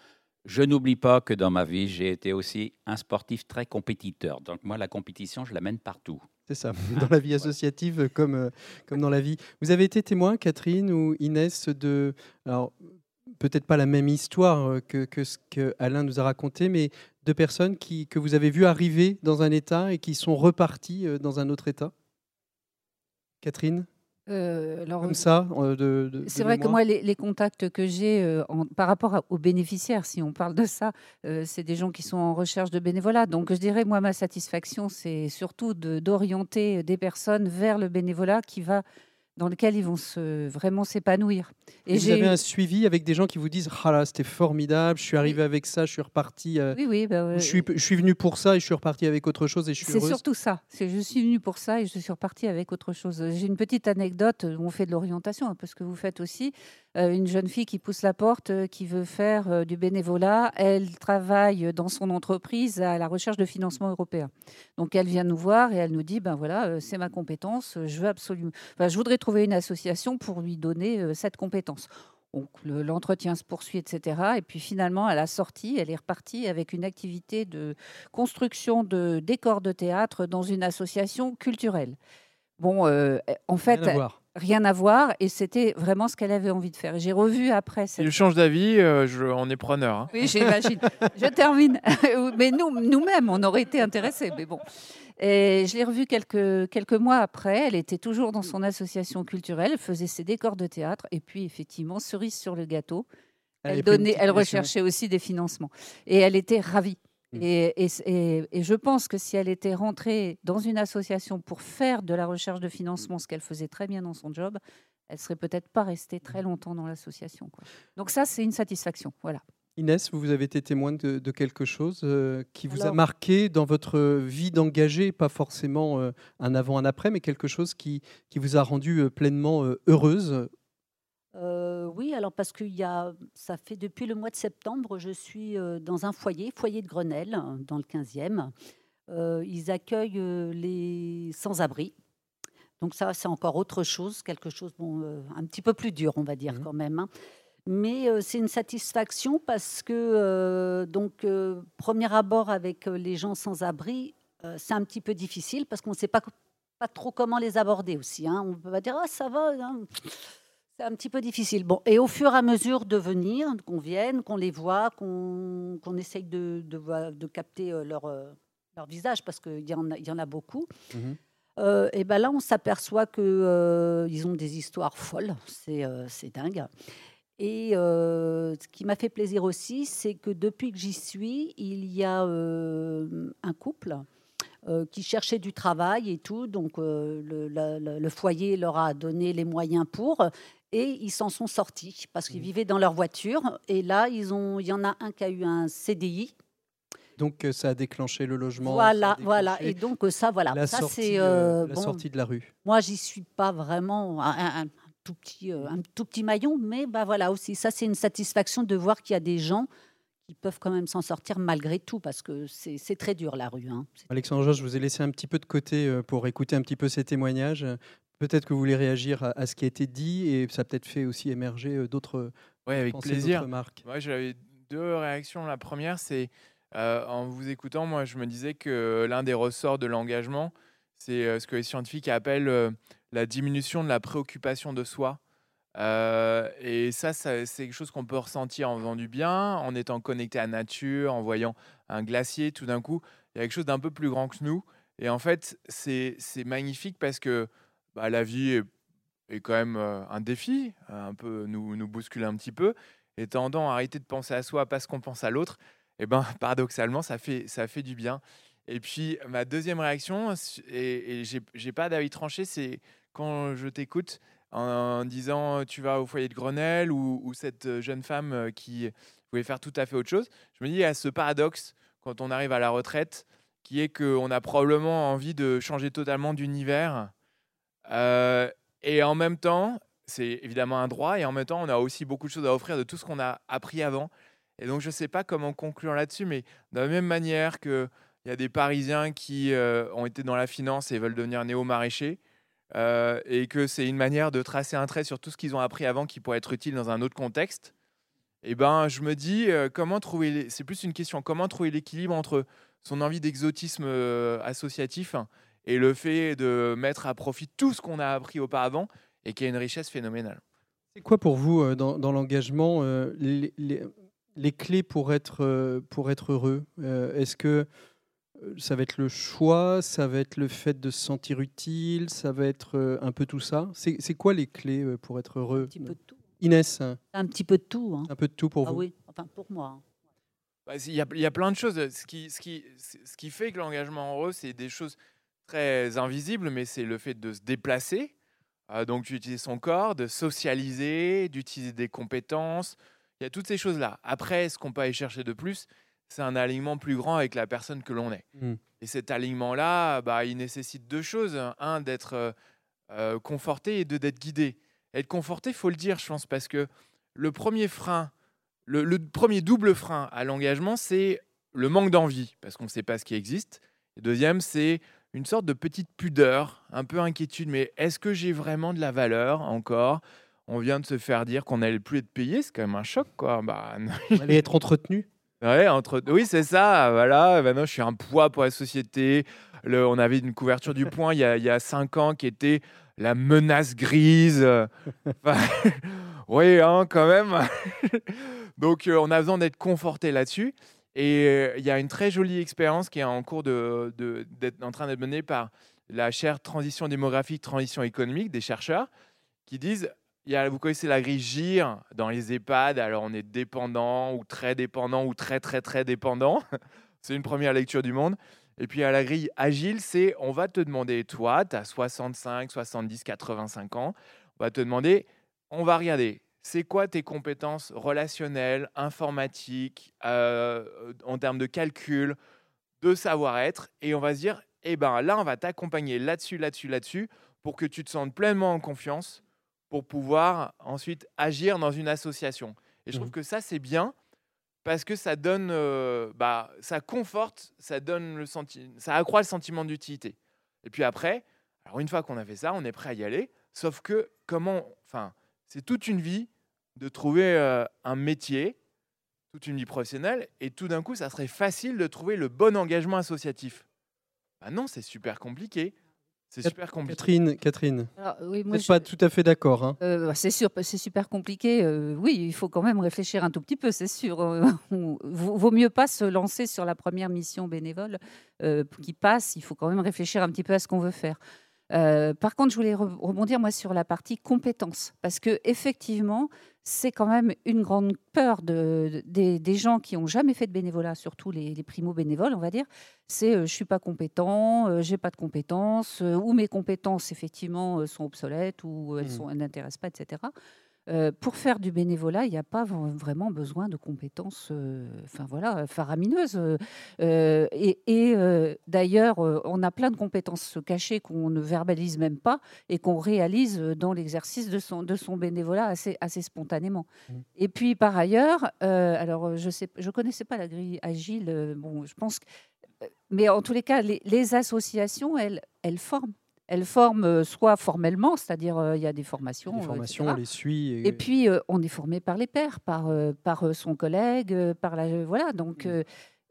Speaker 7: Je n'oublie pas que dans ma vie, j'ai été aussi un sportif très compétiteur. Donc moi, la compétition, je l'amène partout.
Speaker 1: C'est ça, [laughs] dans la vie associative euh, comme, euh, comme dans la vie. Vous avez été témoin, Catherine ou Inès, de. Alors, peut-être pas la même histoire euh, que, que ce que Alain nous a raconté, mais de personnes qui, que vous avez vues arriver dans un état et qui sont reparties euh, dans un autre état. Catherine?
Speaker 5: Euh, alors,
Speaker 1: Comme ça de, de-
Speaker 5: C'est
Speaker 1: de
Speaker 5: vrai que moi, les, les contacts que j'ai euh, par rapport à- aux bénéficiaires, si on parle de ça, euh, c'est des gens qui sont en recherche de bénévolat. Donc, je dirais, moi, ma satisfaction, c'est surtout d'orienter des personnes vers le bénévolat qui va, dans lequel ils vont se, vraiment s'épanouir.
Speaker 1: Et vous
Speaker 5: j'ai
Speaker 1: avez
Speaker 5: eu-
Speaker 1: un suivi avec des gens qui vous disent Ah là, c'était formidable, je suis arrivé avec ça, je suis reparti. euh,
Speaker 5: Oui, oui, bah,
Speaker 1: je, suis, je suis venu pour ça et je suis reparti avec autre chose et je suis
Speaker 5: C'est surtout ça. C'est je suis venue pour ça et je suis repartie avec autre chose. J'ai une petite anecdote où on fait de l'orientation, un peu ce que vous faites aussi. Euh, une jeune fille qui pousse la porte, euh, qui veut faire euh, du bénévolat. Elle travaille dans son entreprise à la recherche de financement européen. Donc elle vient nous voir et elle nous dit ben voilà, c'est ma compétence. Je veux absolument, enfin, je voudrais trouver une association pour lui donner cette compétence. Donc le- l'entretien se poursuit, etc. Et puis finalement, à la sortie, elle est repartie avec une activité de construction de décors de théâtre dans une association culturelle. Bon, euh, en fait,
Speaker 1: Rien à voir.
Speaker 5: et c'était vraiment ce qu'elle avait envie de faire. J'ai revu après
Speaker 6: Si
Speaker 5: cette
Speaker 6: je change d'avis, euh, je- on est preneur. hein.
Speaker 5: oui, j'imagine. [laughs] je termine. [laughs] mais nous, nous-mêmes, on aurait été intéressés. Mais bon. Et je l'ai revue quelques, quelques mois après. Elle était toujours dans son association culturelle. Elle faisait ses décors de théâtre. Et puis, effectivement, cerise sur le gâteau, elle, donnait, elle recherchait aussi des financements. Et elle était ravie.
Speaker 1: Mm.
Speaker 5: Et, et- et- et je pense que si elle était rentrée dans une association pour faire de la recherche de financement, ce qu'elle faisait très bien dans son job, elle serait peut-être pas restée très longtemps dans l'association. quoi. Donc ça, c'est une satisfaction. Voilà.
Speaker 1: Inès, vous avez été témoin de, de quelque chose euh, qui vous a marqué dans votre vie d'engagé, pas forcément euh, un avant, un après, mais quelque chose qui, qui vous a rendu euh, pleinement euh, heureuse
Speaker 4: Euh, oui, alors parce que y a, ça fait depuis le mois de septembre, je suis euh, dans un foyer, foyer de Grenelle, dans le 15e. Euh, ils accueillent les sans-abri. Donc ça, c'est encore autre chose, quelque chose bon, euh, un petit peu plus dur, on va dire
Speaker 1: Mhm.
Speaker 4: quand même. hein. Mais euh, c'est une satisfaction parce que, donc, premier abord avec les gens sans-abri, euh, c'est un petit peu difficile parce qu'on ne sait pas, pas trop comment les aborder aussi. hein. On peut pas dire, ah, ça va. hein. C'est un petit peu difficile. Bon, et au fur et à mesure de venir, qu'on vienne, qu'on les voit, qu'on qu'on essaye de, de, de capter euh, leur, euh, leur visage, parce qu'il y, en a- y en a beaucoup,
Speaker 1: Mhm.
Speaker 4: euh, et ben là, on s'aperçoit qu'ils ont des histoires folles. C'est euh, c'est dingue. Et ce qui m'a fait plaisir aussi, c'est que depuis que j'y suis, il y a un couple euh, qui cherchait du travail et tout. Donc, euh, le, la- la- le foyer leur a donné les moyens pour. Et ils s'en sont sortis parce qu'ils
Speaker 1: Mhm.
Speaker 4: vivaient dans leur voiture. Et là, ils ont, il y en a un qui a eu un CDI.
Speaker 1: Donc euh, ça a déclenché le logement.
Speaker 4: Voilà, voilà. Et donc, euh, ça, voilà.
Speaker 1: la,
Speaker 4: ça,
Speaker 1: sortie,
Speaker 4: c'est.
Speaker 1: euh, la
Speaker 4: bon,
Speaker 1: sortie de la rue.
Speaker 4: moi, j'y suis pas vraiment un, un- un tout petit, un tout petit maillon, mais bah voilà aussi, ça c'est une satisfaction de voir qu'il y a des gens qui peuvent quand même s'en sortir malgré tout, parce que c'est très dur la rue. hein.
Speaker 1: Alexandre, je vous ai laissé un petit peu de côté pour écouter un petit peu ces témoignages. Euh, Peut-être que vous voulez réagir à, à ce qui a été dit et ça a peut-être fait aussi émerger euh, d'autres
Speaker 6: Oui, avec
Speaker 1: pensées,
Speaker 6: plaisir.
Speaker 1: remarques.
Speaker 6: Moi, j'avais deux réactions. La première, c'est euh, en vous écoutant, moi, je me disais que l'un des ressorts de l'engagement, c'est euh, ce que les scientifiques appellent euh, la diminution de la préoccupation de soi. Euh, et ça, ça, c'est quelque chose qu'on peut ressentir en faisant du bien, en étant connecté à la nature, en voyant un glacier. Tout d'un coup, il y a quelque chose d'un peu plus grand que nous. Et en fait, c'est magnifique parce que bah, la vie est, quand même euh, un défi, un peu nous, nous bouscule un petit peu et tendant à arrêter de penser à soi parce qu'on pense à l'autre, et ben [laughs] paradoxalement, ça fait, ça fait du bien. Et puis, ma deuxième réaction, et, et j'ai pas d'avis tranché, c'est quand je t'écoute en, disant tu vas au foyer de Grenelle ou, ou cette euh, jeune femme euh, qui voulait faire tout à fait autre chose, je me dis il y a ce paradoxe quand on arrive à la retraite qui est qu'on a probablement envie de changer totalement d'univers. Euh, et en même temps, c'est évidemment un droit, et en même temps, on a aussi beaucoup de choses à offrir de tout ce qu'on a appris avant. Et donc, je ne sais pas comment conclure là-dessus, mais de la même manière qu'il y a des Parisiens qui euh, ont été dans la finance et veulent devenir néo-maraîchers, euh, et que c'est une manière de tracer un trait sur tout ce qu'ils ont appris avant qui pourrait être utile dans un autre contexte, et ben, je me dis, comment trouver, c'est plus une question, comment trouver l'équilibre entre son envie d'exotisme associatif et le fait de mettre à profit tout ce qu'on a appris auparavant et qui a une richesse phénoménale.
Speaker 1: C'est quoi pour vous euh, dans, dans l'engagement euh, les, les- les clés pour être, euh, pour être heureux? Euh, Est-ce que ça va être le choix Ça va être le fait de se sentir utile Ça va être un peu tout ça? C'est c'est quoi les clés pour être heureux?
Speaker 4: Un petit peu de tout.
Speaker 1: Inès,
Speaker 4: Un petit peu de tout. hein.
Speaker 1: un peu de tout pour
Speaker 4: Ah
Speaker 1: vous?
Speaker 4: oui, enfin pour moi. hein.
Speaker 6: Bah, Il y, a, il y a plein de choses. Ce qui, ce qui, ce qui fait que l'engagement heureux, c'est des choses très invisibles, mais c'est le fait de se déplacer, euh, donc d'utiliser son corps, de socialiser, d'utiliser des compétences. Il y a toutes ces choses-là. Après, ce qu'on peut aller chercher de plus, c'est un alignement plus grand avec la personne que l'on est.
Speaker 1: Mm.
Speaker 6: Et cet alignement-là, bah, il nécessite deux choses. Un, d'être euh, euh, conforté et deux, d'être guidé. Être conforté, il faut le dire, je pense, parce que le premier frein, le, le premier double frein à l'engagement, c'est le manque d'envie, parce qu'on ne sait pas ce qui existe. Et deuxième, c'est une sorte de petite pudeur, un peu inquiétude, mais est-ce que j'ai vraiment de la valeur encore? On vient de se faire dire qu'on n'allait plus être payé, c'est quand même un choc, quoi. Bah, [laughs] non.
Speaker 1: Être entretenu
Speaker 6: Ouais, entre... Oui, c'est ça. Voilà. Maintenant, je suis un poids pour la société. Le... On avait une couverture du point il y, a, il y a cinq ans qui était la menace grise. [laughs] Enfin, [laughs] oui, hein, quand même. Donc, euh, on a besoin d'être conforté là-dessus. Et euh, il y a une très jolie expérience qui est en cours d'être en train d'être menée par la chaire transition démographique, transition économique des chercheurs qui disent y a, vous connaissez la grille GIR dans les EHPAD, alors on est dépendant ou très dépendant ou très très très dépendant. [laughs] c'est une première lecture du monde. Et puis à la grille Agile, c'est on va te demander, toi, tu as 65, 70, 85 ans, on va te demander, on va regarder, c'est quoi tes compétences relationnelles, informatiques, euh, en termes de calcul, de savoir-être, et on va se dire, eh ben là, on va t'accompagner là-dessus, là-dessus, là-dessus, pour que tu te sentes pleinement en confiance, pour pouvoir ensuite agir dans une association. Et je trouve
Speaker 1: Mhm.
Speaker 6: que ça, c'est bien, parce que ça donne, euh, bah, ça conforte, ça donne le senti- ça accroît le sentiment d'utilité. Et puis après, alors une fois qu'on a fait ça, on est prêt à y aller. Sauf que comment, enfin, c'est toute une vie de trouver euh, un métier, toute une vie professionnelle, et tout d'un coup, ça serait facile de trouver le bon engagement associatif. Bah non, c'est super compliqué. C'est
Speaker 1: Cat-
Speaker 6: super compliqué.
Speaker 1: Catherine, Catherine,
Speaker 5: Alors, oui, moi, je-
Speaker 1: pas tout à fait d'accord. hein.
Speaker 5: Euh, bah, c'est sûr, c'est super compliqué. euh, oui, il faut quand même réfléchir un tout petit peu, c'est sûr. [laughs] Vaut vaut mieux pas se lancer sur la première mission bénévole euh, qui passe. Il faut quand même réfléchir un petit peu à ce qu'on veut faire. Euh, par contre, je voulais re- rebondir moi sur la partie compétences, parce que effectivement, c'est quand même une grande peur de, de- des, des gens qui ont jamais fait de bénévolat, surtout les, les primo bénévoles, on va dire. C'est euh, je suis pas compétent, euh, j'ai pas de compétences, euh, ou mes compétences effectivement euh, sont obsolètes, ou elles sont elles n'intéressent pas, etc. Euh, pour faire du bénévolat, il n'y a pas vraiment besoin de compétences, euh, enfin voilà, faramineuses. euh, et et, d'ailleurs, on a plein de compétences cachées qu'on ne verbalise même pas et qu'on réalise dans l'exercice de son, de son bénévolat assez, assez spontanément.
Speaker 1: Mhm.
Speaker 5: Et puis par ailleurs, alors je sais, je connaissais pas la grille agile. bon, je pense, que- mais en tous les cas, les, les associations, elles, elles forment. Elles forment euh, soit formellement, c'est-à-dire euh, il y a des formations,
Speaker 1: Les
Speaker 5: euh,
Speaker 1: formations,
Speaker 5: etc.
Speaker 1: on les suit.
Speaker 5: Et puis, on est formé par les pairs, par, par son collègue, par la. voilà, donc.
Speaker 1: Mm.
Speaker 5: euh,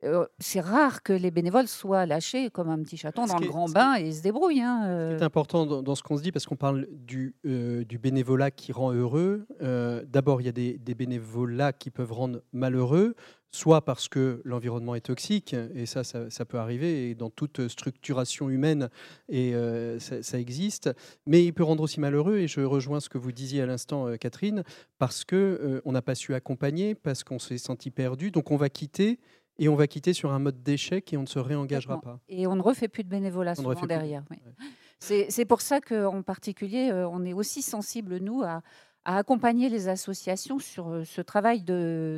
Speaker 5: euh, c'est rare que les bénévoles soient lâchés comme un petit chaton
Speaker 1: Ce
Speaker 5: dans le
Speaker 1: est-
Speaker 5: grand bain et se débrouillent. hein.
Speaker 1: C'est important dans, dans ce qu'on se dit parce qu'on parle du, euh, du bénévolat qui rend heureux. Euh, D'abord, il y a des, des bénévolats qui peuvent rendre malheureux, soit parce que l'environnement est toxique, et ça, ça, ça peut arriver, et dans toute structuration humaine, et euh, ça, ça existe. Mais il peut rendre aussi malheureux, et je rejoins ce que vous disiez à l'instant, euh, Catherine, parce que euh, on n'a pas su accompagner, parce qu'on s'est senti perdu, donc on va quitter. Et on va quitter sur un mode d'échec et on ne se réengagera pas.
Speaker 5: Et on ne refait plus de bénévolat
Speaker 1: On
Speaker 5: souvent
Speaker 1: plus.
Speaker 5: derrière. oui.
Speaker 1: Ouais.
Speaker 5: C'est pour ça qu'en particulier, on est aussi sensible, nous, à, à accompagner les associations sur euh, ce travail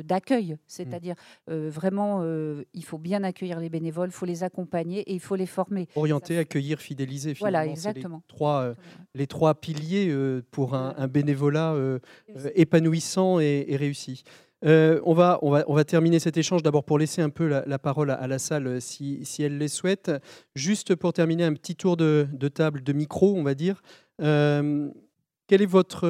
Speaker 5: d'accueil. C'est-à-dire, euh, vraiment, euh, il faut bien accueillir les bénévoles, il faut les accompagner et il faut les former.
Speaker 1: Orienter,
Speaker 5: Ça-
Speaker 1: accueillir, fidéliser.
Speaker 5: Voilà,
Speaker 1: finalement, les
Speaker 5: exactement.
Speaker 1: trois, euh, les trois piliers pour un,
Speaker 5: Voilà.
Speaker 1: un bénévolat épanouissant et, et réussi. Euh, on, va, on, va, on va terminer cet échange d'abord pour laisser un peu la, la parole à, à la salle si, si elle les souhaite. Juste pour terminer, un petit tour de, de table, de micro, on va dire. Euh, quelle est votre,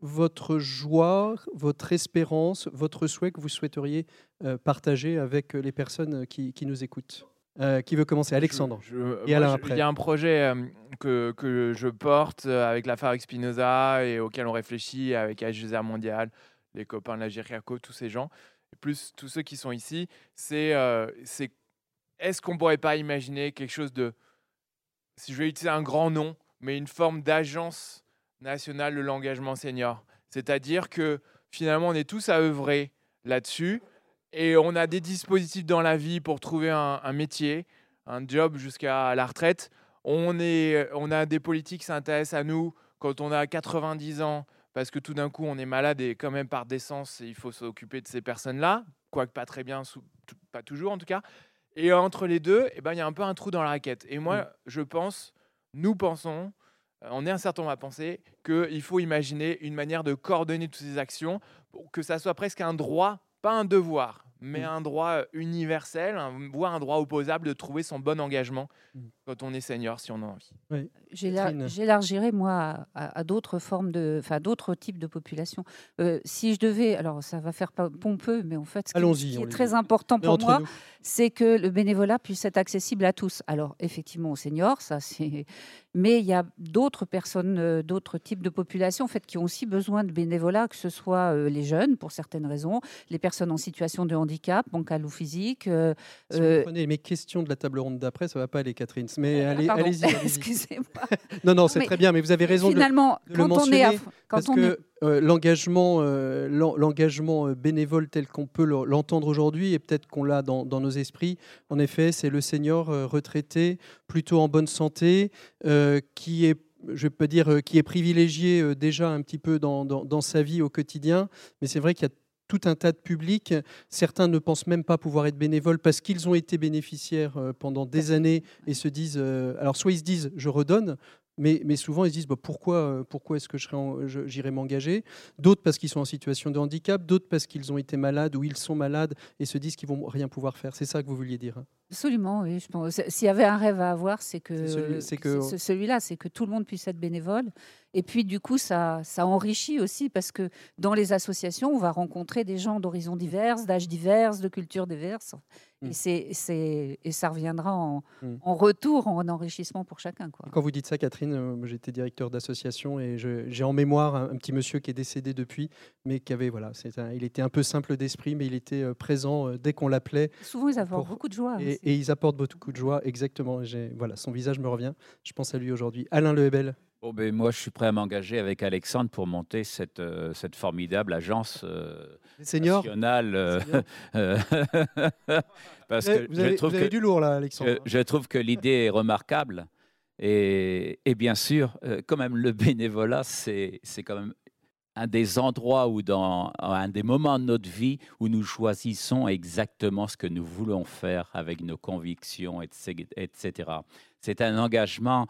Speaker 1: votre joie, votre espérance, votre souhait que vous souhaiteriez euh, partager avec les personnes qui, qui nous écoutent Euh, Qui veut commencer Alexandre.
Speaker 6: Je- je-
Speaker 1: Et
Speaker 6: moi,
Speaker 1: Alain
Speaker 6: je-
Speaker 1: après.
Speaker 6: Il y a un projet euh, que, que je porte euh, avec la Fabrique Spinoza et auquel on réfléchit avec AGZR Mondial, les copains de la GIRIACO, tous ces gens, et plus tous ceux qui sont ici. C'est euh, c'est- est-ce qu'on pourrait pas imaginer quelque chose de, si je vais utiliser un grand nom, mais une forme d'agence nationale de l'engagement senior C'est-à-dire que finalement, on est tous à œuvrer là-dessus. Et on a des dispositifs dans la vie pour trouver un, un métier, un job jusqu'à la retraite. On, est, on a des politiques qui s'intéressent à nous quand on a 90 ans, parce que tout d'un coup, on est malade et quand même par décence, il faut s'occuper de ces personnes-là, quoique pas très bien, pas toujours en tout cas. Et entre les deux, eh ben, il y a un peu un trou dans la raquette. Et moi, je pense, nous pensons, on est un certain nombre à penser, qu'il faut imaginer une manière de coordonner toutes ces actions pour que ça soit presque un droit, pas un devoir, mais
Speaker 1: Mm.
Speaker 6: un droit universel, un- voire un droit opposable de trouver son bon engagement
Speaker 1: Mm.
Speaker 6: Quand on est senior, si on a envie.
Speaker 1: Catherine.
Speaker 5: J'élargirais, moi, à, d'autres formes de. Enfin, d'autres types de population. Euh, si je devais. Alors, ça va faire pompeux, mais en fait, ce qui, ce est très
Speaker 1: dit.
Speaker 5: important pour moi, c'est que le bénévolat puisse être accessible à tous. Alors, effectivement, aux seniors, ça c'est. Mais il y a d'autres personnes, euh, d'autres types de populations, en fait, qui ont aussi besoin de bénévolat, que ce soit euh, les jeunes, pour certaines raisons, les personnes en situation de handicap, bancal ou physique. euh,
Speaker 1: Si vous
Speaker 5: euh,
Speaker 1: prenez mes questions de la table ronde d'après, ça va pas aller, Catherine. Mais
Speaker 5: ah,
Speaker 1: allez,
Speaker 5: pardon,
Speaker 1: allez-y. allez-y.
Speaker 5: Excusez-moi. [laughs]
Speaker 1: non, non, c'est
Speaker 5: mais
Speaker 1: très bien, mais vous avez raison de,
Speaker 5: Finalement,
Speaker 1: de le
Speaker 5: quand on est,
Speaker 1: mentionner,
Speaker 5: quand
Speaker 1: parce
Speaker 5: on
Speaker 1: que
Speaker 5: est
Speaker 1: euh, l'engagement, euh, l'en- l'engagement bénévole tel qu'on peut le- l'entendre aujourd'hui, et peut-être qu'on l'a dans, dans nos esprits, en effet, c'est le senior euh, retraité, plutôt en bonne santé, euh, qui est je peux dire, euh, qui est privilégié déjà un petit peu dans, dans- dans sa vie au quotidien, mais c'est vrai qu'il y a tout un tas de publics. Certains ne pensent même pas pouvoir être bénévoles parce qu'ils ont été bénéficiaires euh, pendant des années et se disent, euh, alors soit ils se disent, je redonne, mais, mais souvent ils se disent, bah, pourquoi, euh, pourquoi est-ce que j'irais m'engager? D'autres parce qu'ils sont en situation de handicap, d'autres parce qu'ils ont été malades ou ils sont malades et se disent qu'ils vont rien pouvoir faire. C'est ça que vous vouliez dire hein?
Speaker 5: Absolument, oui. S'il y avait un rêve à avoir, c'est que
Speaker 1: C'est celui- c'est que-
Speaker 5: c'est celui-là, c'est que tout le monde puisse être bénévole. Et puis, du coup, ça, ça enrichit aussi parce que dans les associations, on va rencontrer des gens d'horizons divers, d'âges divers, de cultures diverses. Et, c'est, c'est- et ça reviendra en,
Speaker 1: Mm.
Speaker 5: en retour, en enrichissement pour chacun. Quoi.
Speaker 1: Quand vous dites ça, Catherine, euh, j'étais directeur d'association et je- j'ai en mémoire un, un petit monsieur qui est décédé depuis, mais qui avait, voilà, c'est un- il était un peu simple d'esprit, mais il était euh, présent euh, dès qu'on l'appelait
Speaker 5: Souvent, ils apportent
Speaker 1: Pour-
Speaker 5: beaucoup de joie.
Speaker 1: et, ils apportent beaucoup de joie, exactement. J'ai- Voilà, son visage me revient. Je pense à lui aujourd'hui. Alain Lehebel.
Speaker 7: Bon, ben, moi, je suis prêt à m'engager avec Alexandre pour monter cette, euh, cette formidable agence euh, nationale. euh, [laughs] parce
Speaker 1: Vous avez,
Speaker 7: que
Speaker 1: vous
Speaker 7: je
Speaker 1: avez-
Speaker 7: trouve
Speaker 1: vous avez
Speaker 7: que
Speaker 1: du lourd là, Alexandre.
Speaker 7: je, je trouve que l'idée est remarquable. Et, et bien sûr, euh, quand même, le bénévolat, c'est quand même un des endroits où, dans un des moments de notre vie, où nous choisissons exactement ce que nous voulons faire avec nos convictions, etc. etc. C'est un engagement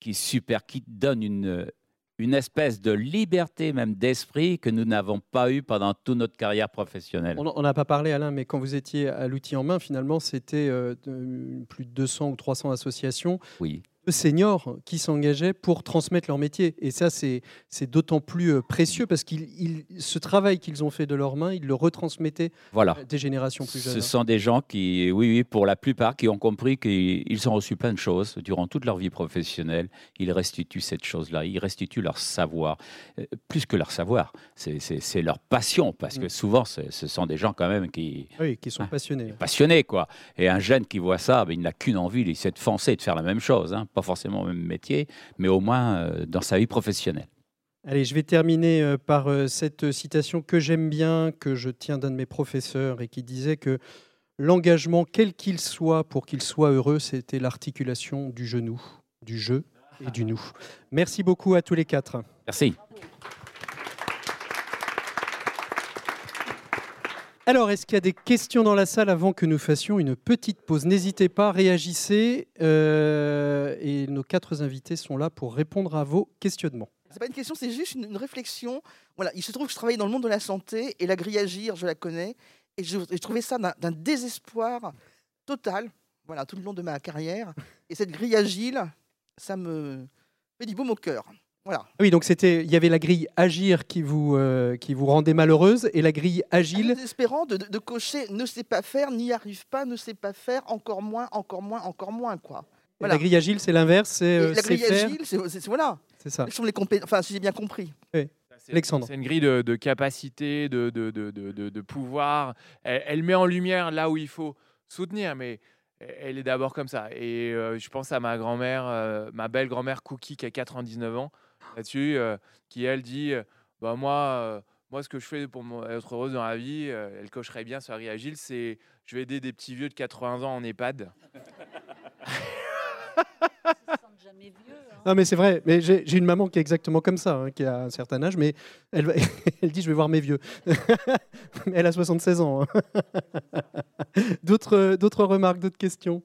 Speaker 7: qui, est super, qui donne une, une espèce de liberté même d'esprit que nous n'avons pas eu pendant toute notre carrière professionnelle.
Speaker 1: On n'a pas parlé, Alain, mais quand vous étiez à l'outil en main, finalement, c'était euh, plus de 200 ou 300 associations
Speaker 7: Oui.
Speaker 1: Seniors qui s'engageaient pour transmettre leur métier. Et ça, c'est d'autant plus euh, précieux parce que ce travail qu'ils ont fait de leurs mains, ils le retransmettaient
Speaker 7: Voilà.
Speaker 1: à des générations plus jeunes.
Speaker 7: Ce
Speaker 1: hein.
Speaker 7: sont des gens qui, oui, oui, pour la plupart, qui ont compris qu'ils ont reçu plein de choses durant toute leur vie professionnelle. Ils restituent cette chose-là, ils restituent leur savoir. Euh, Plus que leur savoir, c'est- leur passion, parce que
Speaker 1: Mm.
Speaker 7: souvent, c'est- ce sont des gens quand même qui
Speaker 1: Oui, qui sont
Speaker 7: Ah.
Speaker 1: passionnés.
Speaker 7: passionnés, quoi. Et un jeune qui voit ça, ben, il n'a qu'une envie, c'est de foncer, de faire la même chose. hein. Pas forcément le même métier, mais au moins euh, dans sa vie professionnelle.
Speaker 1: Allez, je vais terminer euh, par euh, cette citation que j'aime bien, que je tiens d'un de mes professeurs et qui disait que l'engagement, quel qu'il soit, pour qu'il soit heureux, c'était l'articulation du genou, du je et du nous. Merci beaucoup à tous les quatre.
Speaker 7: Merci.
Speaker 1: Alors, est-ce qu'il y a des questions dans la salle avant que nous fassions une petite pause? N'hésitez pas, réagissez. euh, et nos quatre invités sont là pour répondre à vos questionnements.
Speaker 8: C'est pas une question, c'est juste une, réflexion. Voilà, il se trouve que je travaille dans le monde de la santé et la grille Agir, je la connais. Et je, trouvais ça d'un d'un désespoir total, voilà, tout le long de ma carrière. Et cette grille Agile, ça me fait du baume au cœur. Voilà.
Speaker 1: Ah Oui, donc c'était, il y avait la grille agir qui vous, euh, qui vous rendait malheureuse et la grille agile.
Speaker 8: Désespérant de, de- de cocher ne sait pas faire, n'y arrive pas, ne sait pas faire, encore moins, encore moins, encore moins, quoi. Voilà.
Speaker 1: La grille agile, c'est l'inverse, c'est euh,
Speaker 8: la grille
Speaker 1: faire.
Speaker 8: Agile, c'est voilà.
Speaker 1: C'est ça.
Speaker 8: Ce sont les Enfin, si j'ai bien compris.
Speaker 6: C'est-
Speaker 1: Alexandre.
Speaker 6: C'est une grille de, de capacité, de, de, de, de, de- de pouvoir. Elle, elle met en lumière là où il faut soutenir, mais elle est d'abord comme ça. Et euh, je pense à ma grand-mère, euh, ma belle grand-mère Cookie, qui a 99 ans, là-dessus, euh, qui elle dit euh, bah, moi, euh, moi, ce que je fais pour être heureuse dans la vie, euh, elle cocherait bien grille agile, c'est je vais aider des petits vieux de 80 ans en EHPAD.
Speaker 1: Non, mais c'est vrai. Mais j'ai une maman qui est exactement comme ça, hein, qui a un certain âge, mais elle, va- [laughs] elle dit je vais voir mes vieux. Mais [laughs] elle a 76 ans. hein. [laughs] D'autres d'autres remarques, d'autres questions?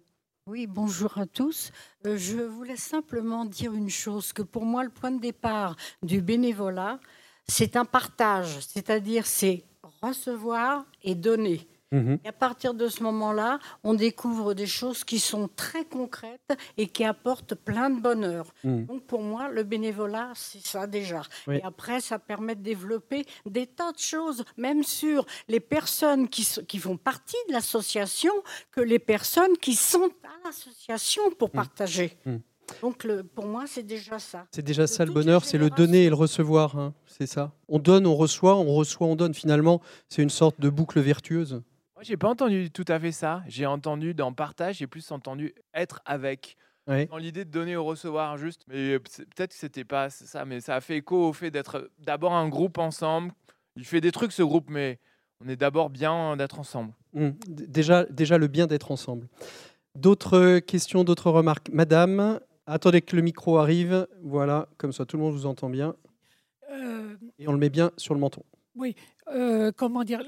Speaker 9: Oui, bonjour à tous. Euh, je voulais simplement dire une chose, que pour moi, le point de départ du bénévolat, c'est un partage, c'est-à-dire c'est recevoir et donner.
Speaker 1: Mhm.
Speaker 9: Et à partir de ce moment-là, on découvre des choses qui sont très concrètes et qui apportent plein de bonheur.
Speaker 1: Mhm.
Speaker 9: Donc pour moi, le bénévolat, c'est ça déjà.
Speaker 1: Oui.
Speaker 9: Et après, ça permet de développer des tas de choses, même sur les personnes qui, font partie de l'association, que les personnes qui sont à l'association pour
Speaker 1: Mhm.
Speaker 9: partager. Donc le, pour moi, c'est déjà ça.
Speaker 1: C'est déjà
Speaker 9: De
Speaker 1: ça le bonheur, c'est le donner et le recevoir. hein, C'est ça. On donne, on reçoit, on reçoit, on donne. Finalement, c'est une sorte de boucle vertueuse.
Speaker 6: Moi, j'ai pas entendu tout à fait ça. J'ai entendu dans partage, j'ai plus entendu être avec.
Speaker 1: Ouais.
Speaker 6: Dans l'idée de donner au recevoir, juste. Mais c'est- peut-être que c'était pas ça, mais ça a fait écho au fait d'être d'abord un groupe ensemble. Il fait des trucs, ce groupe, mais on est d'abord bien d'être ensemble.
Speaker 1: Mm. D- Déjà, déjà le bien d'être ensemble. D'autres questions, d'autres remarques? Madame Attendez que le micro arrive. Voilà, comme ça tout le monde vous entend bien.
Speaker 10: Euh,
Speaker 1: Et on le met bien sur le menton.
Speaker 10: Oui, euh, comment dire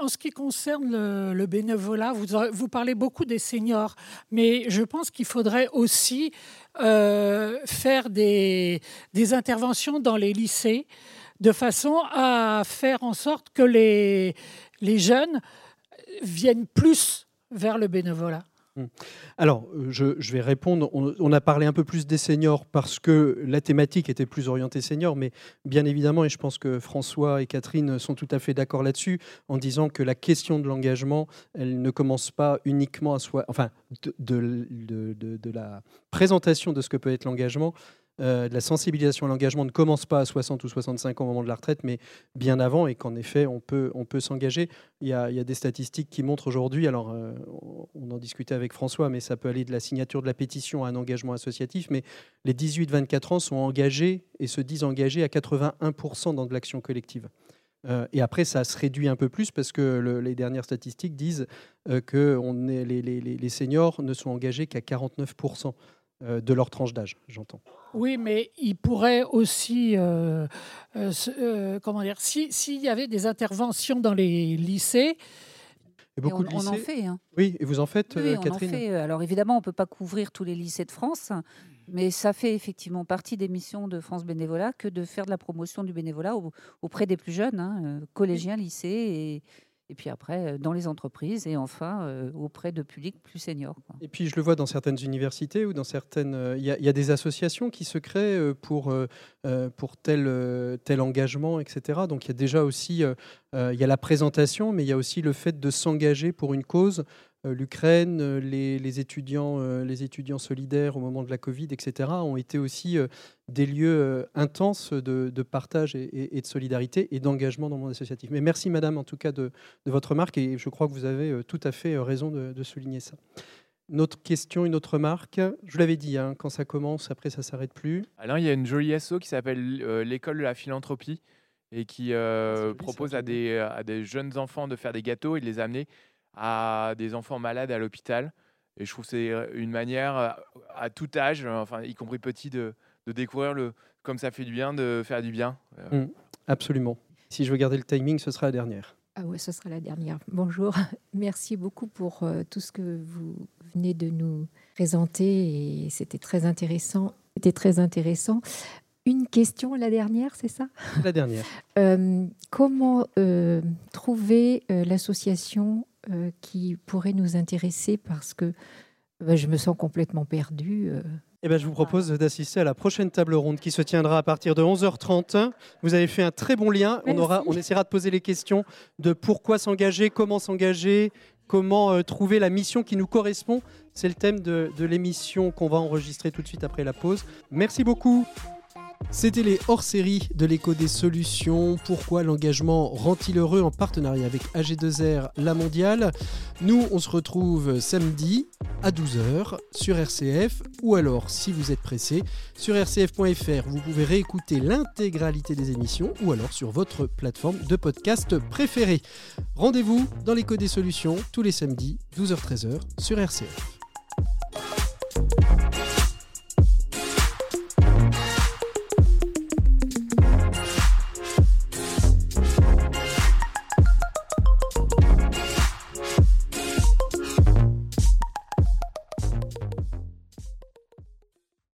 Speaker 10: En ce qui concerne le, bénévolat, vous, parlez beaucoup des seniors, mais je pense qu'il faudrait aussi euh, faire des, interventions dans les lycées de façon à faire en sorte que les jeunes viennent plus vers le bénévolat.
Speaker 1: Alors, euh, je, vais répondre. On, a parlé un peu plus des seniors parce que la thématique était plus orientée seniors, mais bien évidemment, et je pense que François et Catherine sont tout à fait d'accord là-dessus, en disant que la question de l'engagement, elle ne commence pas uniquement à soi, enfin, de la présentation de ce que peut être l'engagement. Euh, de la sensibilisation à l'engagement ne commence pas à 60 ou 65 ans au moment de la retraite, mais bien avant, et qu'en effet, on peut, s'engager. Il y, a, des statistiques qui montrent aujourd'hui, alors euh, on en discutait avec François, mais ça peut aller de la signature de la pétition à un engagement associatif, mais les 18-24 ans sont engagés et se disent engagés à 81% dans de l'action collective. Euh, et après, ça se réduit un peu plus parce que le- les dernières statistiques disent que les, seniors ne sont engagés qu'à 49% euh, de leur tranche d'âge, j'entends.
Speaker 10: Oui, mais il pourrait aussi, euh, euh, euh, comment dire, si- s'il y avait des interventions dans les lycées,
Speaker 1: Et
Speaker 5: Et
Speaker 1: beaucoup
Speaker 5: on,
Speaker 1: de
Speaker 5: on en
Speaker 1: lycées-
Speaker 5: fait. hein.
Speaker 1: Oui, et vous en faites,
Speaker 5: Oui,
Speaker 1: euh,
Speaker 5: on en
Speaker 1: Catherine
Speaker 5: fait. Alors évidemment, on ne peut pas couvrir tous les lycées de France, mais ça fait effectivement partie des missions de France Bénévolat que de faire de la promotion du bénévolat au- auprès des plus jeunes, hein, collégiens, lycées, et, et puis après euh, dans les entreprises, et enfin euh, auprès de publics plus seniors.
Speaker 1: Et puis je le vois dans certaines universités ou dans certaines. euh, Il y, a- y a des associations qui se créent pour, pour tel, tel engagement, etc. Donc il y a déjà aussi il y a la présentation, mais il y a aussi le fait de s'engager pour une cause. Euh, L'Ukraine, euh, les, les étudiants, euh, les étudiants solidaires au moment de la Covid, etc., ont été aussi des lieux intenses de, de partage et, de solidarité et d'engagement dans le monde associatif. Mais merci, Madame, en tout cas, de, de votre remarque, et je crois que vous avez tout à fait raison de- de souligner ça. Une autre question, une autre remarque. Je l'avais dit, hein, quand ça commence, après ça s'arrête plus.
Speaker 6: Alors, il y a une jolie asso qui s'appelle euh, l'école de la philanthropie et qui euh,
Speaker 1: joli,
Speaker 6: propose
Speaker 1: ça,
Speaker 6: à des, à des jeunes enfants de faire des gâteaux et de les amener à des enfants malades à l'hôpital. Et je trouve que c'est euh, une manière euh, à tout âge, euh, enfin y compris petit, de, de découvrir le comme ça fait du bien, de faire du bien. Euh,
Speaker 1: Mm, absolument. Si je veux garder le timing, ce sera la dernière.
Speaker 11: Ah ouais, ce sera la dernière. Bonjour. [laughs] Merci beaucoup pour euh, tout ce que vous venez de nous présenter et c'était très intéressant. C'était très intéressant. Une question, la dernière, c'est ça?
Speaker 1: La dernière. [laughs]
Speaker 11: Euh, Comment euh, trouver euh, l'association euh, qui pourrait nous intéresser parce que bah, je me sens complètement perdue. euh.
Speaker 1: Eh ben, je vous propose d'assister à la prochaine table ronde qui se tiendra à partir de 11h30. Vous avez fait un très bon lien. On, aura, on essaiera de poser les questions de pourquoi s'engager, comment s'engager, comment euh, trouver la mission qui nous correspond. C'est le thème de, de l'émission qu'on va enregistrer tout de suite après la pause. Merci beaucoup. C'était les hors-séries de l'écho des solutions. Pourquoi l'engagement rend-il heureux en partenariat avec AG2R La Mondiale? Nous, on se retrouve samedi à 12h sur RCF ou alors, si vous êtes pressé, sur rcf.fr. Vous pouvez réécouter l'intégralité des émissions ou alors sur votre plateforme de podcast préférée. Rendez-vous dans l'écho des solutions tous les samedis 12h-13h sur RCF.